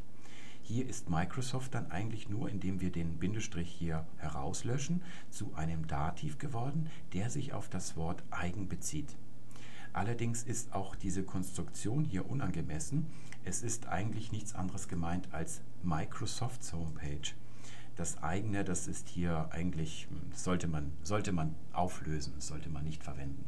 Hier ist Microsoft dann eigentlich nur, indem wir den Bindestrich hier herauslöschen, zu einem Dativ geworden, der sich auf das Wort eigen bezieht. Allerdings ist auch diese Konstruktion hier unangemessen. Es ist eigentlich nichts anderes gemeint als Microsofts Homepage das eigene, das ist hier eigentlich, das sollte man, sollte man auflösen, sollte man nicht verwenden.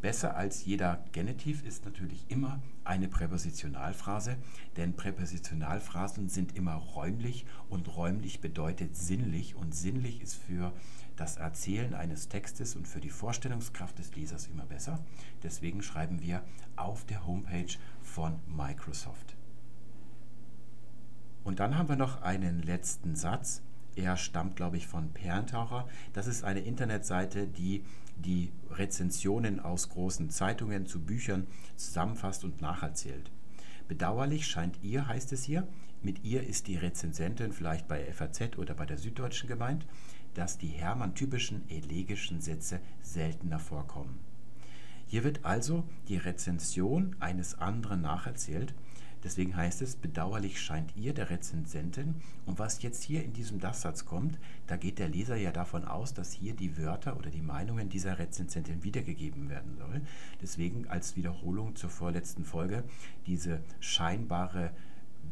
Besser als jeder Genitiv ist natürlich immer eine Präpositionalphrase, denn Präpositionalphrasen sind immer räumlich und räumlich bedeutet sinnlich und sinnlich ist für das Erzählen eines Textes und für die Vorstellungskraft des Lesers immer besser. Deswegen schreiben wir auf der Homepage von Microsoft. Und dann haben wir noch einen letzten Satz. Er stammt, glaube ich, von Perlentaucher. Das ist eine Internetseite, die die Rezensionen aus großen Zeitungen zu Büchern zusammenfasst und nacherzählt. Bedauerlich scheint ihr, heißt es hier, mit ihr ist die Rezensentin vielleicht bei FAZ oder bei der Süddeutschen gemeint, dass die Hermann-typischen elegischen Sätze seltener vorkommen. Hier wird also die Rezension eines anderen nacherzählt Deswegen heißt es, bedauerlich scheint ihr, der Rezensentin, und was jetzt hier in diesem Das-Satz kommt, da geht der Leser ja davon aus, dass hier die Wörter oder die Meinungen dieser Rezensentin wiedergegeben werden soll. Deswegen als Wiederholung zur vorletzten Folge diese scheinbare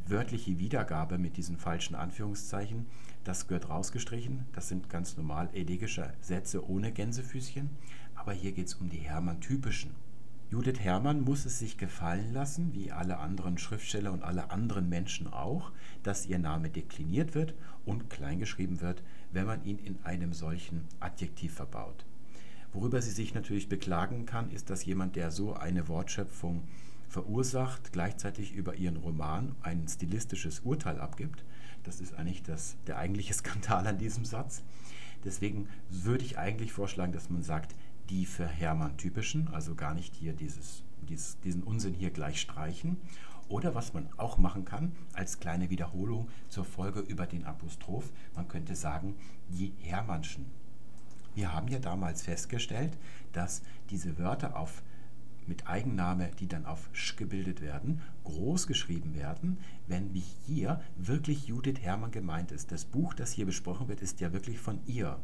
wörtliche Wiedergabe mit diesen falschen Anführungszeichen, das gehört rausgestrichen. Das sind ganz normal elegische Sätze ohne Gänsefüßchen. Aber hier geht es um die Hermann-typischen. Judith Hermann muss es sich gefallen lassen, wie alle anderen Schriftsteller und alle anderen Menschen auch, dass ihr Name dekliniert wird und kleingeschrieben wird, wenn man ihn in einem solchen Adjektiv verbaut. Worüber sie sich natürlich beklagen kann, ist, dass jemand, der so eine Wortschöpfung verursacht, gleichzeitig über ihren Roman ein stilistisches Urteil abgibt. Das ist eigentlich das, der eigentliche [laughs] Skandal an diesem Satz. Deswegen würde ich eigentlich vorschlagen, dass man sagt, die für Hermann typischen, also gar nicht hier dieses, dieses, diesen Unsinn hier gleich streichen. Oder was man auch machen kann, als kleine Wiederholung zur Folge über den Apostroph, man könnte sagen, die Hermannschen. Wir haben ja damals festgestellt, dass diese Wörter auf mit Eigenname, die dann auf sch gebildet werden, groß geschrieben werden, wenn wie hier wirklich Judith Hermann gemeint ist. Das Buch, das hier besprochen wird, ist ja wirklich von ihr.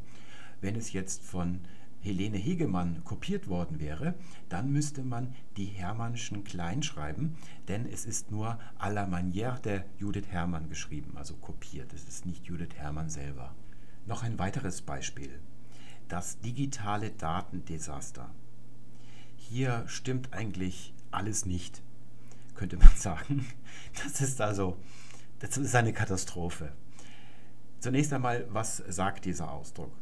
Wenn es jetzt von Helene Hegemann kopiert worden wäre, dann müsste man die Hermannschen klein schreiben, denn es ist nur à la manière der Judith Hermann geschrieben, also kopiert. Es ist nicht Judith Hermann selber. Noch ein weiteres Beispiel. Das digitale Datendesaster. Hier stimmt eigentlich alles nicht, könnte man [laughs] sagen. Das ist also, das ist eine Katastrophe. Zunächst einmal, was sagt dieser Ausdruck?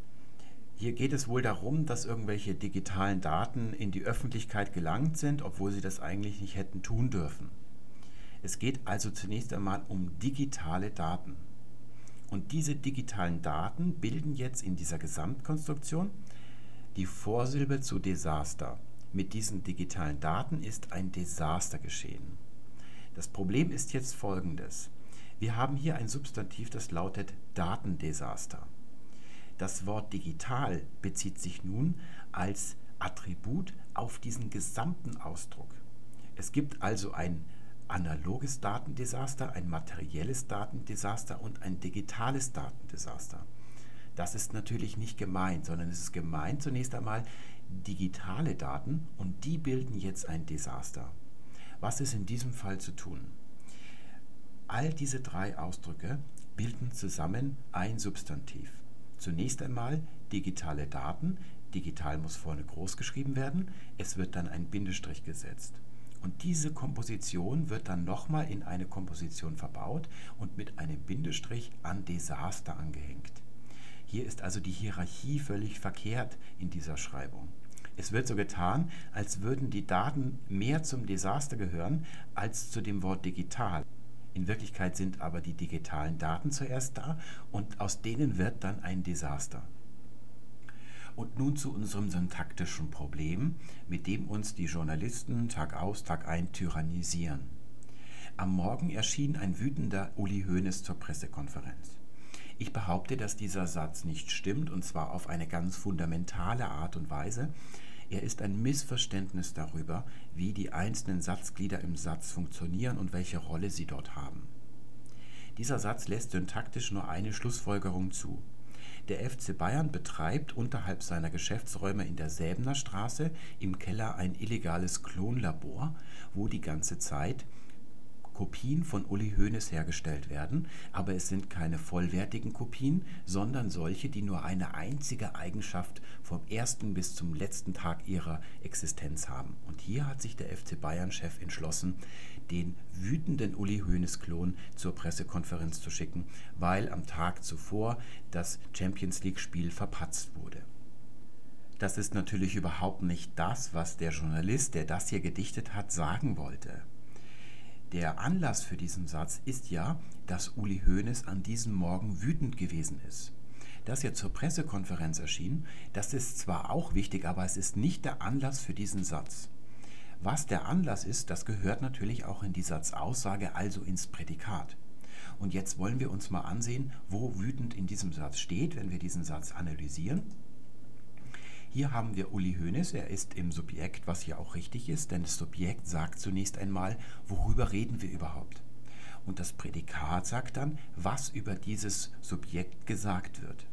Hier geht es wohl darum, dass irgendwelche digitalen Daten in die Öffentlichkeit gelangt sind, obwohl sie das eigentlich nicht hätten tun dürfen. Es geht also zunächst einmal um digitale Daten. Und diese digitalen Daten bilden jetzt in dieser Gesamtkonstruktion die Vorsilbe zu Desaster. Mit diesen digitalen Daten ist ein Desaster geschehen. Das Problem ist jetzt folgendes. Wir haben hier ein Substantiv, das lautet Datendesaster. Das Wort digital bezieht sich nun als Attribut auf diesen gesamten Ausdruck. Es gibt also ein analoges Datendesaster, ein materielles Datendesaster und ein digitales Datendesaster. Das ist natürlich nicht gemeint, sondern es ist gemeint zunächst einmal digitale Daten und die bilden jetzt ein Desaster. Was ist in diesem Fall zu tun? All diese drei Ausdrücke bilden zusammen ein Substantiv. Zunächst einmal digitale Daten. Digital muss vorne groß geschrieben werden. Es wird dann ein Bindestrich gesetzt. Und diese Komposition wird dann nochmal in eine Komposition verbaut und mit einem Bindestrich an Desaster angehängt. Hier ist also die Hierarchie völlig verkehrt in dieser Schreibung. Es wird so getan, als würden die Daten mehr zum Desaster gehören als zu dem Wort digital. In Wirklichkeit sind aber die digitalen Daten zuerst da und aus denen wird dann ein Desaster. Und nun zu unserem syntaktischen Problem, mit dem uns die Journalisten Tag aus, Tag ein tyrannisieren. Am Morgen erschien ein wütender Uli Hoeneß zur Pressekonferenz. Ich behaupte, dass dieser Satz nicht stimmt, und zwar auf eine ganz fundamentale Art und Weise, er ist ein Missverständnis darüber, wie die einzelnen Satzglieder im Satz funktionieren und welche Rolle sie dort haben. Dieser Satz lässt syntaktisch nur eine Schlussfolgerung zu. Der FC Bayern betreibt unterhalb seiner Geschäftsräume in der Säbener Straße im Keller ein illegales Klonlabor, wo die ganze Zeit Kopien von Uli Hoeneß hergestellt werden, aber es sind keine vollwertigen Kopien, sondern solche, die nur eine einzige Eigenschaft vom ersten bis zum letzten Tag ihrer Existenz haben. Und hier hat sich der FC Bayern-Chef entschlossen, den wütenden Uli Hoeneß-Klon zur Pressekonferenz zu schicken, weil am Tag zuvor das Champions League-Spiel verpatzt wurde. Das ist natürlich überhaupt nicht das, was der Journalist, der das hier gedichtet hat, sagen wollte. Der Anlass für diesen Satz ist ja, dass Uli Hoeneß an diesem Morgen wütend gewesen ist. Dass er zur Pressekonferenz erschien, das ist zwar auch wichtig, aber es ist nicht der Anlass für diesen Satz. Was der Anlass ist, das gehört natürlich auch in die Satzaussage, also ins Prädikat. Und jetzt wollen wir uns mal ansehen, wo wütend in diesem Satz steht, wenn wir diesen Satz analysieren. Hier haben wir Uli Hoeneß, er ist im Subjekt, was hier auch richtig ist, denn das Subjekt sagt zunächst einmal, worüber reden wir überhaupt. Und das Prädikat sagt dann, was über dieses Subjekt gesagt wird.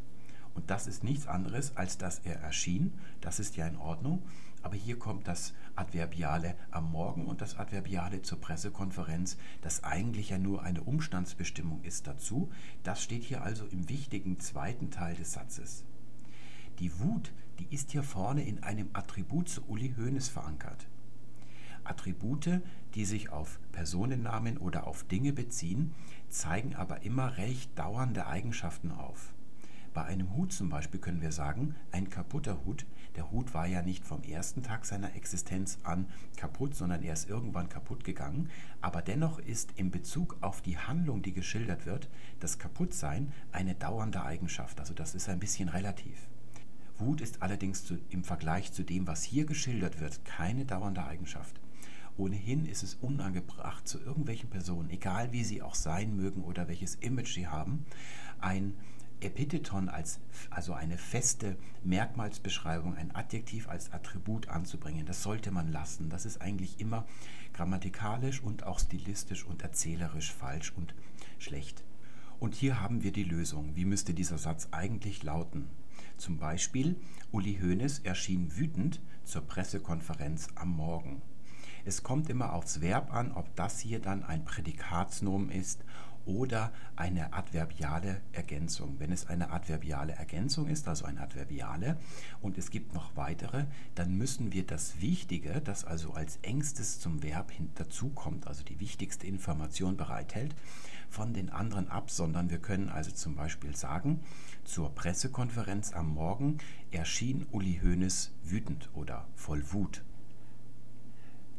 Und das ist nichts anderes, als dass er erschien. Das ist ja in Ordnung. Aber hier kommt das Adverbiale am Morgen und das Adverbiale zur Pressekonferenz, das eigentlich ja nur eine Umstandsbestimmung ist dazu. Das steht hier also im wichtigen zweiten Teil des Satzes. Die Wut, die ist hier vorne in einem Attribut zu Uli Hoeneß verankert. Attribute, die sich auf Personennamen oder auf Dinge beziehen, zeigen aber immer recht dauernde Eigenschaften auf. Bei einem Hut zum Beispiel können wir sagen, ein kaputter Hut. Der Hut war ja nicht vom ersten Tag seiner Existenz an kaputt, sondern er ist irgendwann kaputt gegangen. Aber dennoch ist in Bezug auf die Handlung, die geschildert wird, das Kaputtsein eine dauernde Eigenschaft. Also das ist ein bisschen relativ. Wut ist allerdings zu, im Vergleich zu dem, was hier geschildert wird, keine dauernde Eigenschaft. Ohnehin ist es unangebracht, zu irgendwelchen Personen, egal wie sie auch sein mögen oder welches Image sie haben, ein Epitheton als also eine feste Merkmalsbeschreibung, ein Adjektiv als Attribut anzubringen. Das sollte man lassen. Das ist eigentlich immer grammatikalisch und auch stilistisch und erzählerisch falsch und schlecht. Und hier haben wir die Lösung. Wie müsste dieser Satz eigentlich lauten? Zum Beispiel, Uli Hoeneß erschien wütend zur Pressekonferenz am Morgen. Es kommt immer aufs Verb an, ob das hier dann ein Prädikatsnomen ist oder eine adverbiale Ergänzung. Wenn es eine adverbiale Ergänzung ist, also ein Adverbiale, und es gibt noch weitere, dann müssen wir das Wichtige, das also als engstes zum Verb dazukommt, also die wichtigste Information bereithält, von den anderen absondern. Wir können also zum Beispiel sagen, zur Pressekonferenz am Morgen erschien Uli Hoeneß wütend oder voll Wut.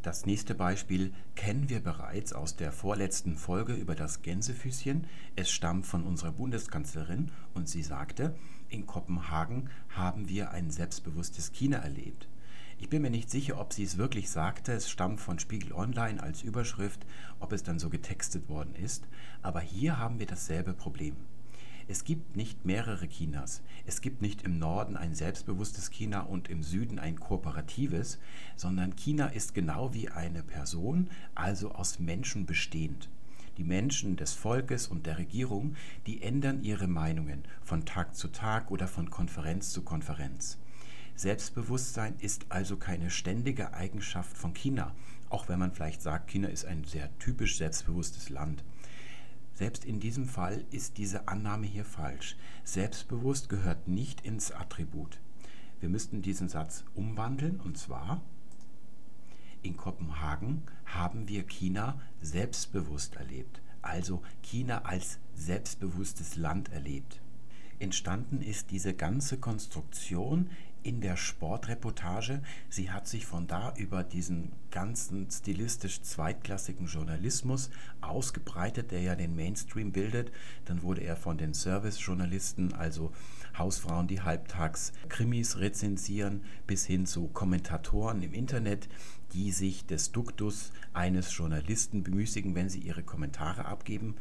Das nächste Beispiel kennen wir bereits aus der vorletzten Folge über das Gänsefüßchen. Es stammt von unserer Bundeskanzlerin und sie sagte, in Kopenhagen haben wir ein selbstbewusstes China erlebt. Ich bin mir nicht sicher, ob sie es wirklich sagte. Es stammt von Spiegel Online als Überschrift, ob es dann so getextet worden ist. Aber hier haben wir dasselbe Problem. Es gibt nicht mehrere Chinas. Es gibt nicht im Norden ein selbstbewusstes China und im Süden ein kooperatives, sondern China ist genau wie eine Person, also aus Menschen bestehend. Die Menschen des Volkes und der Regierung, die ändern ihre Meinungen von Tag zu Tag oder von Konferenz zu Konferenz. Selbstbewusstsein ist also keine ständige Eigenschaft von China, auch wenn man vielleicht sagt, China ist ein sehr typisch selbstbewusstes Land. Selbst in diesem Fall ist diese Annahme hier falsch. Selbstbewusst gehört nicht ins Attribut. Wir müssten diesen Satz umwandeln und zwar in Kopenhagen haben wir China selbstbewusst erlebt, also China als selbstbewusstes Land erlebt. Entstanden ist diese ganze Konstruktion in der Sportreportage. Sie hat sich von da über diesen ganzen stilistisch zweitklassigen Journalismus ausgebreitet, der ja den Mainstream bildet. Dann wurde er von den Service-Journalisten, also Hausfrauen, die halbtags Krimis rezensieren, bis hin zu Kommentatoren im Internet, die sich des Duktus eines Journalisten bemüßigen, wenn sie ihre Kommentare abgeben,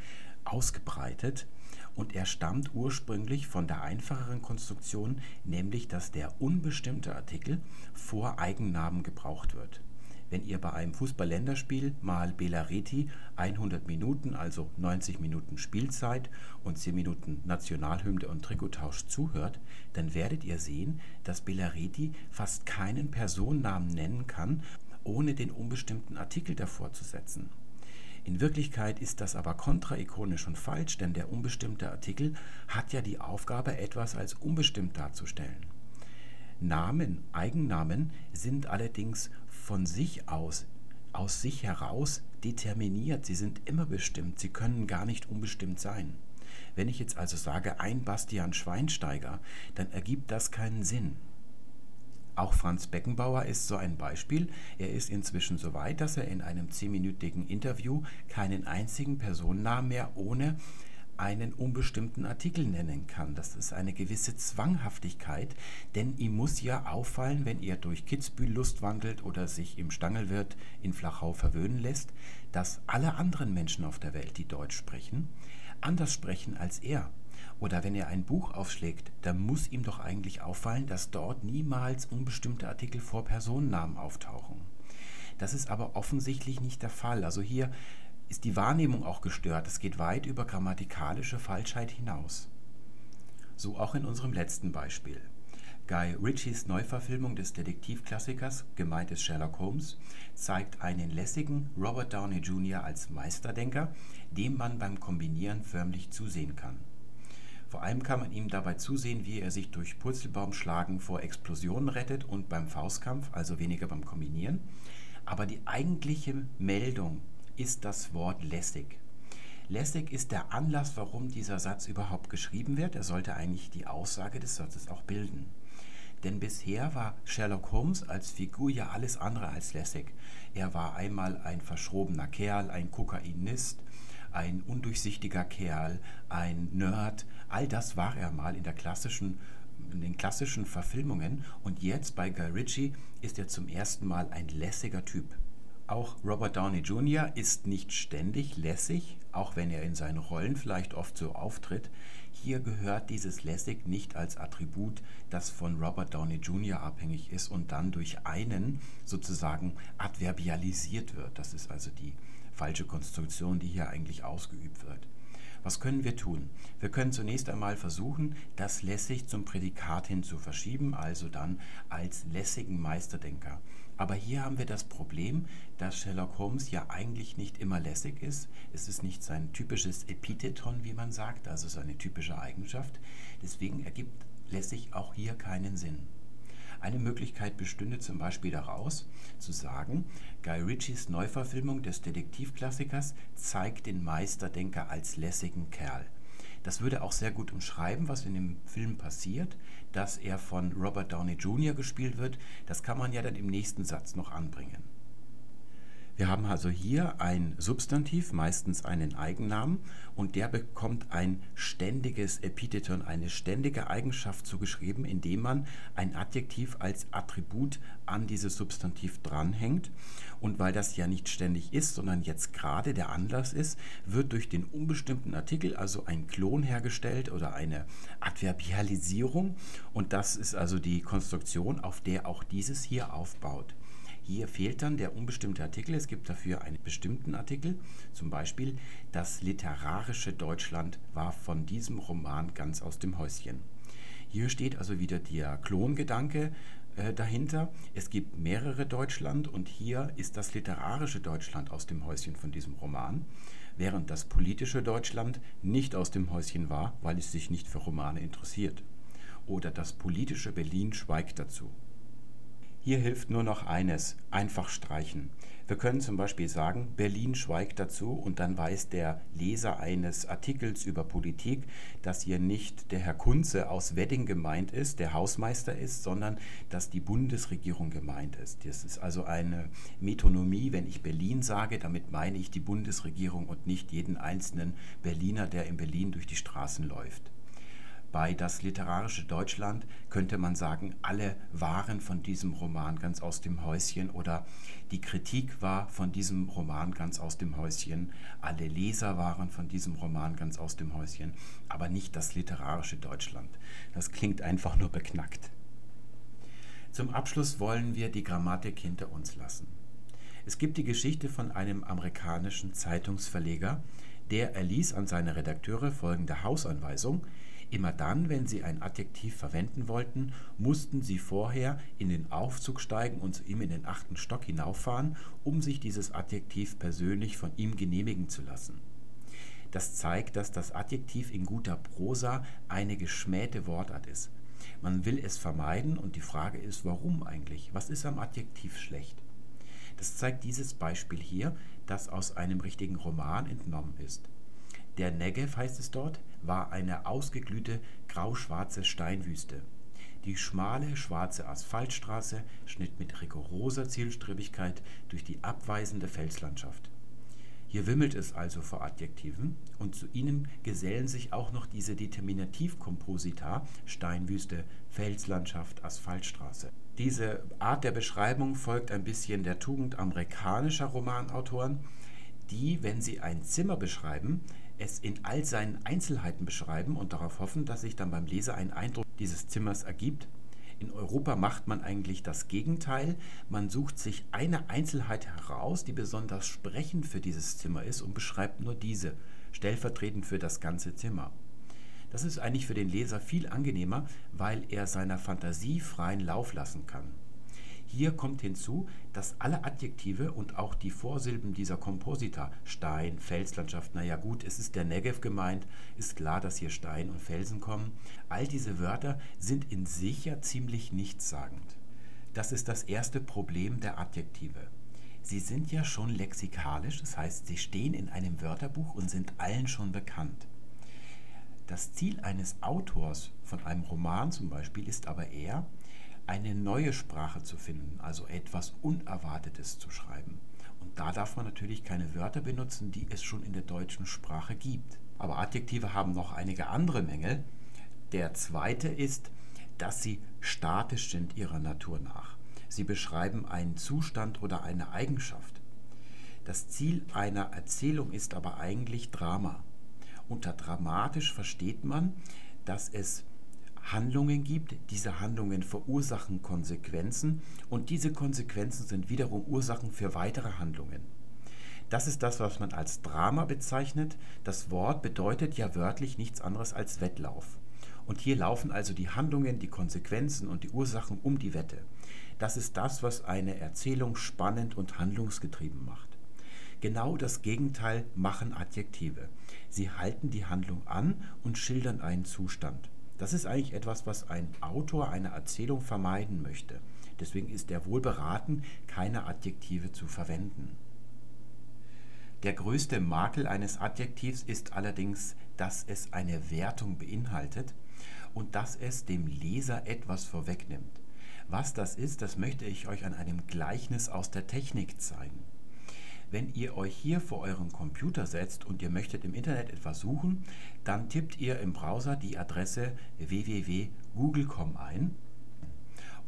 ausgebreitet und er stammt ursprünglich von der einfacheren Konstruktion, nämlich dass der unbestimmte Artikel vor Eigennamen gebraucht wird. Wenn ihr bei einem Fußball-Länderspiel mal Belareti 100 Minuten, also 90 Minuten Spielzeit und 10 Minuten Nationalhymne und Trikottausch zuhört, dann werdet ihr sehen, dass Belareti fast keinen Personennamen nennen kann, ohne den unbestimmten Artikel davor zu setzen. In Wirklichkeit ist das aber kontraikonisch und falsch, denn der unbestimmte Artikel hat ja die Aufgabe, etwas als unbestimmt darzustellen. Namen, Eigennamen sind allerdings von sich aus, aus sich heraus determiniert. Sie sind immer bestimmt. Sie können gar nicht unbestimmt sein. Wenn ich jetzt also sage, ein Bastian Schweinsteiger, dann ergibt das keinen Sinn. Auch Franz Beckenbauer ist so ein Beispiel. Er ist inzwischen so weit, dass er in einem zehnminütigen Interview keinen einzigen Personennamen mehr ohne einen unbestimmten Artikel nennen kann. Das ist eine gewisse Zwanghaftigkeit, denn ihm muss ja auffallen, wenn er durch Kitzbühel Lust wandelt oder sich im Stangelwirt in Flachau verwöhnen lässt, dass alle anderen Menschen auf der Welt, die Deutsch sprechen, anders sprechen als er. Oder wenn er ein Buch aufschlägt, dann muss ihm doch eigentlich auffallen, dass dort niemals unbestimmte Artikel vor Personennamen auftauchen. Das ist aber offensichtlich nicht der Fall. Also hier ist die Wahrnehmung auch gestört. Es geht weit über grammatikalische Falschheit hinaus. So auch in unserem letzten Beispiel. Guy Ritchies Neuverfilmung des Detektivklassikers, gemeint ist Sherlock Holmes, zeigt einen lässigen Robert Downey Jr. als Meisterdenker, dem man beim Kombinieren förmlich zusehen kann. Vor allem kann man ihm dabei zusehen, wie er sich durch Purzelbaumschlagen vor Explosionen rettet und beim Faustkampf, also weniger beim Kombinieren. Aber die eigentliche Meldung ist das Wort lässig. Lässig ist der Anlass, warum dieser Satz überhaupt geschrieben wird. Er sollte eigentlich die Aussage des Satzes auch bilden. Denn bisher war Sherlock Holmes als Figur ja alles andere als lässig. Er war einmal ein verschrobener Kerl, ein Kokainist, ein undurchsichtiger Kerl, ein Nerd. All das war er mal in der klassischen in den klassischen Verfilmungen und jetzt bei Guy Ritchie ist er zum ersten Mal ein lässiger Typ. Auch Robert Downey Jr. ist nicht ständig lässig, auch wenn er in seinen Rollen vielleicht oft so auftritt. Hier gehört dieses lässig nicht als Attribut, das von Robert Downey Jr. abhängig ist und dann durch einen sozusagen adverbialisiert wird. Das ist also die falsche Konstruktion, die hier eigentlich ausgeübt wird. Was können wir tun? Wir können zunächst einmal versuchen, das lässig zum Prädikat hin zu verschieben, also dann als lässigen Meisterdenker. Aber hier haben wir das Problem, dass Sherlock Holmes ja eigentlich nicht immer lässig ist. Es ist nicht sein typisches Epitheton, wie man sagt, also seine typische Eigenschaft. Deswegen ergibt lässig auch hier keinen Sinn. Eine Möglichkeit bestünde zum Beispiel daraus, zu sagen, Guy Ritchies Neuverfilmung des Detektivklassikers zeigt den Meisterdenker als lässigen Kerl. Das würde auch sehr gut umschreiben, was in dem Film passiert, dass er von Robert Downey Jr. gespielt wird. Das kann man ja dann im nächsten Satz noch anbringen. Wir haben also hier ein Substantiv, meistens einen Eigennamen, und der bekommt ein ständiges Epitheton, eine ständige Eigenschaft zugeschrieben, indem man ein Adjektiv als Attribut an dieses Substantiv dranhängt. Und weil das ja nicht ständig ist, sondern jetzt gerade der Anlass ist, wird durch den unbestimmten Artikel also ein Klon hergestellt oder eine Adverbialisierung. Und das ist also die Konstruktion, auf der auch dieses hier aufbaut. Hier fehlt dann der unbestimmte Artikel. Es gibt dafür einen bestimmten Artikel. Zum Beispiel, das literarische Deutschland war von diesem Roman ganz aus dem Häuschen. Hier steht also wieder der Klongedanke äh, dahinter. Es gibt mehrere Deutschland und hier ist das literarische Deutschland aus dem Häuschen von diesem Roman, während das politische Deutschland nicht aus dem Häuschen war, weil es sich nicht für Romane interessiert. Oder das politische Berlin schweigt dazu. Hier hilft nur noch eines, einfach streichen. Wir können zum Beispiel sagen, Berlin schweigt dazu und dann weiß der Leser eines Artikels über Politik, dass hier nicht der Herr Kunze aus Wedding gemeint ist, der Hausmeister ist, sondern dass die Bundesregierung gemeint ist. Das ist also eine Metonomie, wenn ich Berlin sage, damit meine ich die Bundesregierung und nicht jeden einzelnen Berliner, der in Berlin durch die Straßen läuft. Bei Das literarische Deutschland könnte man sagen, alle waren von diesem Roman ganz aus dem Häuschen oder die Kritik war von diesem Roman ganz aus dem Häuschen, alle Leser waren von diesem Roman ganz aus dem Häuschen, aber nicht das literarische Deutschland. Das klingt einfach nur beknackt. Zum Abschluss wollen wir die Grammatik hinter uns lassen. Es gibt die Geschichte von einem amerikanischen Zeitungsverleger, der erließ an seine Redakteure folgende Hausanweisung, Immer dann, wenn sie ein Adjektiv verwenden wollten, mussten sie vorher in den Aufzug steigen und zu ihm in den achten Stock hinauffahren, um sich dieses Adjektiv persönlich von ihm genehmigen zu lassen. Das zeigt, dass das Adjektiv in guter Prosa eine geschmähte Wortart ist. Man will es vermeiden und die Frage ist, warum eigentlich? Was ist am Adjektiv schlecht? Das zeigt dieses Beispiel hier, das aus einem richtigen Roman entnommen ist. Der Negev, heißt es dort, war eine ausgeglühte grauschwarze Steinwüste. Die schmale schwarze Asphaltstraße schnitt mit rigoroser Zielstrebigkeit durch die abweisende Felslandschaft. Hier wimmelt es also vor Adjektiven und zu ihnen gesellen sich auch noch diese Determinativkomposita Steinwüste, Felslandschaft, Asphaltstraße. Diese Art der Beschreibung folgt ein bisschen der Tugend amerikanischer Romanautoren, die, wenn sie ein Zimmer beschreiben, es in all seinen Einzelheiten beschreiben und darauf hoffen, dass sich dann beim Leser ein Eindruck dieses Zimmers ergibt. In Europa macht man eigentlich das Gegenteil. Man sucht sich eine Einzelheit heraus, die besonders sprechend für dieses Zimmer ist und beschreibt nur diese, stellvertretend für das ganze Zimmer. Das ist eigentlich für den Leser viel angenehmer, weil er seiner Fantasie freien Lauf lassen kann. Hier kommt hinzu, dass alle Adjektive und auch die Vorsilben dieser Komposita, Stein, Felslandschaft, naja gut, es ist der Negev gemeint, ist klar, dass hier Stein und Felsen kommen, all diese Wörter sind in sich ja ziemlich nichtssagend. Das ist das erste Problem der Adjektive. Sie sind ja schon lexikalisch, das heißt, sie stehen in einem Wörterbuch und sind allen schon bekannt. Das Ziel eines Autors von einem Roman zum Beispiel ist aber eher, eine neue Sprache zu finden, also etwas Unerwartetes zu schreiben. Und da darf man natürlich keine Wörter benutzen, die es schon in der deutschen Sprache gibt. Aber Adjektive haben noch einige andere Mängel. Der zweite ist, dass sie statisch sind ihrer Natur nach. Sie beschreiben einen Zustand oder eine Eigenschaft. Das Ziel einer Erzählung ist aber eigentlich Drama. Unter dramatisch versteht man, dass es Handlungen gibt. Diese Handlungen verursachen Konsequenzen und diese Konsequenzen sind wiederum Ursachen für weitere Handlungen. Das ist das, was man als Drama bezeichnet. Das Wort bedeutet ja wörtlich nichts anderes als Wettlauf. Und hier laufen also die Handlungen, die Konsequenzen und die Ursachen um die Wette. Das ist das, was eine Erzählung spannend und handlungsgetrieben macht. Genau das Gegenteil machen Adjektive. Sie halten die Handlung an und schildern einen Zustand. Das ist eigentlich etwas, was ein Autor einer Erzählung vermeiden möchte. Deswegen ist er wohl beraten, keine Adjektive zu verwenden. Der größte Makel eines Adjektivs ist allerdings, dass es eine Wertung beinhaltet und dass es dem Leser etwas vorwegnimmt. Was das ist, das möchte ich euch an einem Gleichnis aus der Technik zeigen. Wenn ihr euch hier vor euren Computer setzt und ihr möchtet im Internet etwas suchen, dann tippt ihr im Browser die Adresse www.google.com ein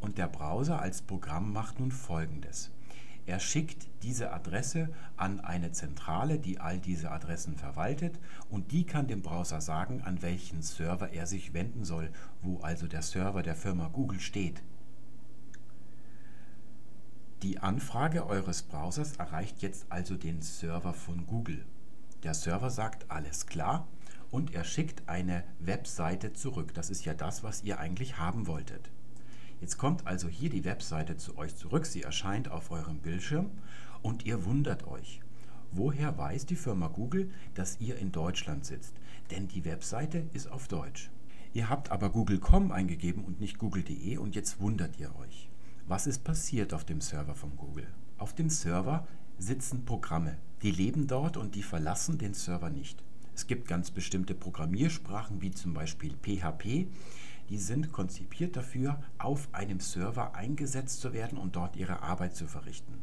und der Browser als Programm macht nun folgendes. Er schickt diese Adresse an eine Zentrale, die all diese Adressen verwaltet und die kann dem Browser sagen, an welchen Server er sich wenden soll, wo also der Server der Firma Google steht. Die Anfrage eures Browsers erreicht jetzt also den Server von Google. Der Server sagt alles klar und er schickt eine Webseite zurück. Das ist ja das, was ihr eigentlich haben wolltet. Jetzt kommt also hier die Webseite zu euch zurück. Sie erscheint auf eurem Bildschirm und ihr wundert euch. Woher weiß die Firma Google, dass ihr in Deutschland sitzt? Denn die Webseite ist auf Deutsch. Ihr habt aber google.com eingegeben und nicht google.de und jetzt wundert ihr euch. Was ist passiert auf dem Server von Google? Auf dem Server sitzen Programme. Die leben dort und die verlassen den Server nicht. Es gibt ganz bestimmte Programmiersprachen wie zum Beispiel PHP, die sind konzipiert dafür, auf einem Server eingesetzt zu werden und dort ihre Arbeit zu verrichten.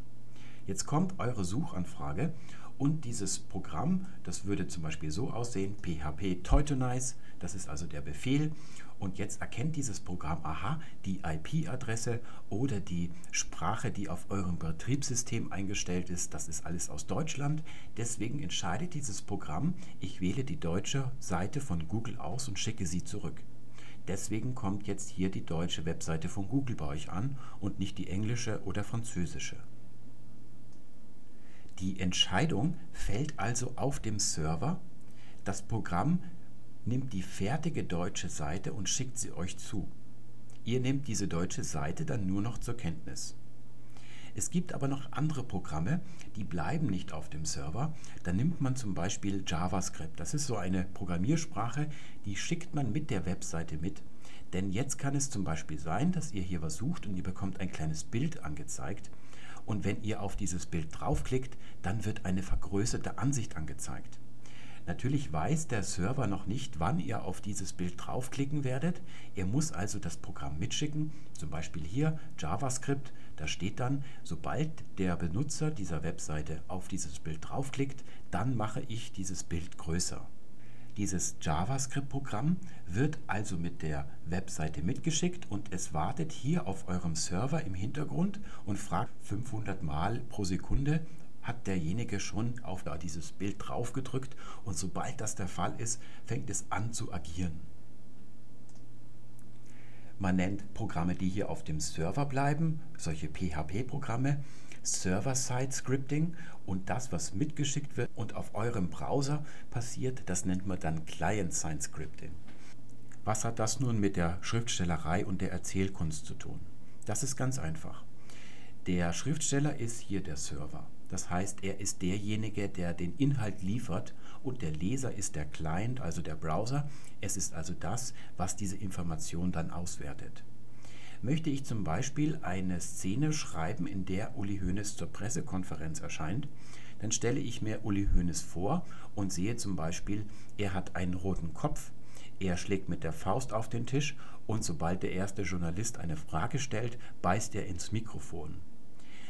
Jetzt kommt eure Suchanfrage und dieses Programm, das würde zum Beispiel so aussehen, php Teutonize, das ist also der Befehl und jetzt erkennt dieses Programm, aha, die IP-Adresse oder die Sprache, die auf eurem Betriebssystem eingestellt ist, das ist alles aus Deutschland. Deswegen entscheidet dieses Programm, ich wähle die deutsche Seite von Google aus und schicke sie zurück. Deswegen kommt jetzt hier die deutsche Webseite von Google bei euch an und nicht die englische oder französische. Die Entscheidung fällt also auf dem Server. Das Programm nimmt die fertige deutsche Seite und schickt sie euch zu. Ihr nehmt diese deutsche Seite dann nur noch zur Kenntnis. Es gibt aber noch andere Programme, die bleiben nicht auf dem Server. Da nimmt man zum Beispiel JavaScript. Das ist so eine Programmiersprache, die schickt man mit der Webseite mit. Denn jetzt kann es zum Beispiel sein, dass ihr hier was sucht und ihr bekommt ein kleines Bild angezeigt. Und wenn ihr auf dieses Bild draufklickt, dann wird eine vergrößerte Ansicht angezeigt. Natürlich weiß der Server noch nicht, wann ihr auf dieses Bild draufklicken werdet. Er muss also das Programm mitschicken, zum Beispiel hier JavaScript. Da steht dann, sobald der Benutzer dieser Webseite auf dieses Bild draufklickt, dann mache ich dieses Bild größer. Dieses JavaScript-Programm wird also mit der Webseite mitgeschickt und es wartet hier auf eurem Server im Hintergrund und fragt 500 Mal pro Sekunde, hat derjenige schon auf dieses Bild draufgedrückt und sobald das der Fall ist, fängt es an zu agieren. Man nennt Programme, die hier auf dem Server bleiben, solche PHP-Programme, Server-Side-Scripting und das, was mitgeschickt wird und auf eurem Browser passiert, das nennt man dann Client-Side-Scripting. Was hat das nun mit der Schriftstellerei und der Erzählkunst zu tun? Das ist ganz einfach. Der Schriftsteller ist hier der Server. Das heißt, er ist derjenige, der den Inhalt liefert und der Leser ist der Client, also der Browser. Es ist also das, was diese Information dann auswertet. Möchte ich zum Beispiel eine Szene schreiben, in der Uli Hoeneß zur Pressekonferenz erscheint, dann stelle ich mir Uli Hoeneß vor und sehe zum Beispiel, er hat einen roten Kopf, er schlägt mit der Faust auf den Tisch und sobald der erste Journalist eine Frage stellt, beißt er ins Mikrofon.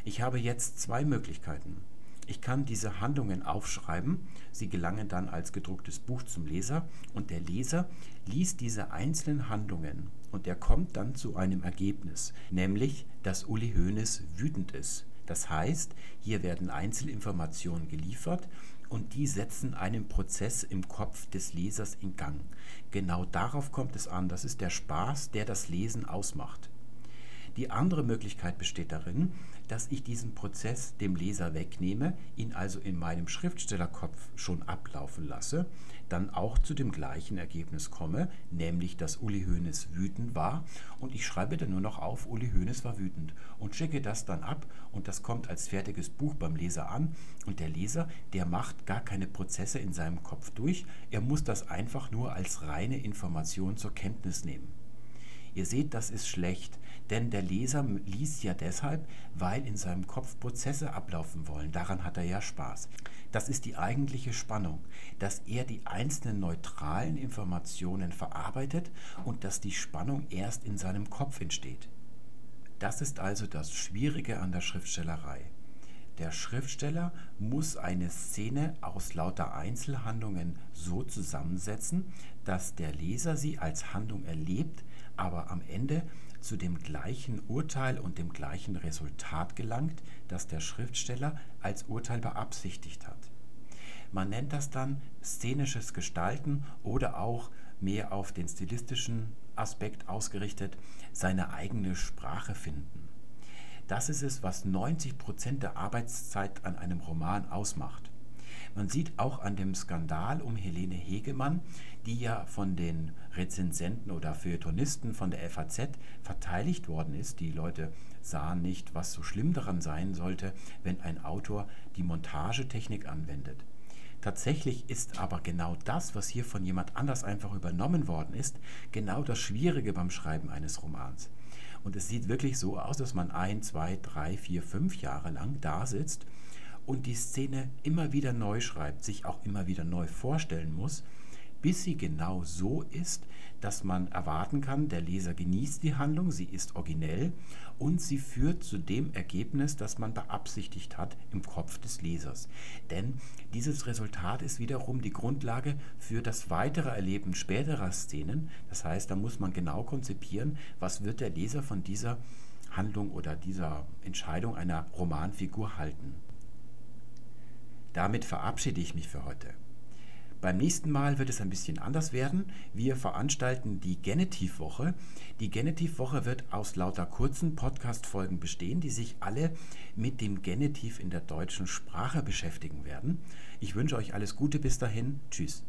Ich habe jetzt zwei Möglichkeiten. Ich kann diese Handlungen aufschreiben, sie gelangen dann als gedrucktes Buch zum Leser und der Leser liest diese einzelnen Handlungen und er kommt dann zu einem Ergebnis, nämlich, dass Uli Hoeneß wütend ist. Das heißt, hier werden Einzelinformationen geliefert und die setzen einen Prozess im Kopf des Lesers in Gang. Genau darauf kommt es an. Das ist der Spaß, der das Lesen ausmacht. Die andere Möglichkeit besteht darin, dass ich diesen Prozess dem Leser wegnehme, ihn also in meinem Schriftstellerkopf schon ablaufen lasse, dann auch zu dem gleichen Ergebnis komme, nämlich dass Uli Hoeneß wütend war. Und ich schreibe dann nur noch auf, Uli Hoeneß war wütend. Und schicke das dann ab. Und das kommt als fertiges Buch beim Leser an. Und der Leser, der macht gar keine Prozesse in seinem Kopf durch, er muss das einfach nur als reine Information zur Kenntnis nehmen. Ihr seht, das ist schlecht, denn der Leser liest ja deshalb, weil in seinem Kopf Prozesse ablaufen wollen. Daran hat er ja Spaß. Das ist die eigentliche Spannung, dass er die einzelnen neutralen Informationen verarbeitet und dass die Spannung erst in seinem Kopf entsteht. Das ist also das Schwierige an der Schriftstellerei. Der Schriftsteller muss eine Szene aus lauter Einzelhandlungen so zusammensetzen, dass der Leser sie als Handlung erlebt, aber am Ende zu dem gleichen Urteil und dem gleichen Resultat gelangt, das der Schriftsteller als Urteil beabsichtigt hat. Man nennt das dann szenisches Gestalten oder auch mehr auf den stilistischen Aspekt ausgerichtet, seine eigene Sprache finden. Das ist es, was 90 Prozent der Arbeitszeit an einem Roman ausmacht. Man sieht auch an dem Skandal um Helene Hegemann, die ja von den Rezensenten oder Feuilletonisten von der FAZ verteidigt worden ist. Die Leute sahen nicht, was so schlimm daran sein sollte, wenn ein Autor die Montagetechnik anwendet. Tatsächlich ist aber genau das, was hier von jemand anders einfach übernommen worden ist, genau das Schwierige beim Schreiben eines Romans. Und es sieht wirklich so aus, dass man ein, zwei, drei, vier, fünf Jahre lang da sitzt und die Szene immer wieder neu schreibt, sich auch immer wieder neu vorstellen muss, bis sie genau so ist, dass man erwarten kann, der Leser genießt die Handlung, sie ist originell und sie führt zu dem Ergebnis, das man beabsichtigt hat im Kopf des Lesers. Denn dieses Resultat ist wiederum die Grundlage für das weitere Erleben späterer Szenen. Das heißt, da muss man genau konzipieren, was wird der Leser von dieser Handlung oder dieser Entscheidung einer Romanfigur halten. Damit verabschiede ich mich für heute. Beim nächsten Mal wird es ein bisschen anders werden. Wir veranstalten die Genitivwoche. Die Genitivwoche wird aus lauter kurzen Podcast-Folgen bestehen, die sich alle mit dem Genitiv in der deutschen Sprache beschäftigen werden. Ich wünsche euch alles Gute bis dahin. Tschüss.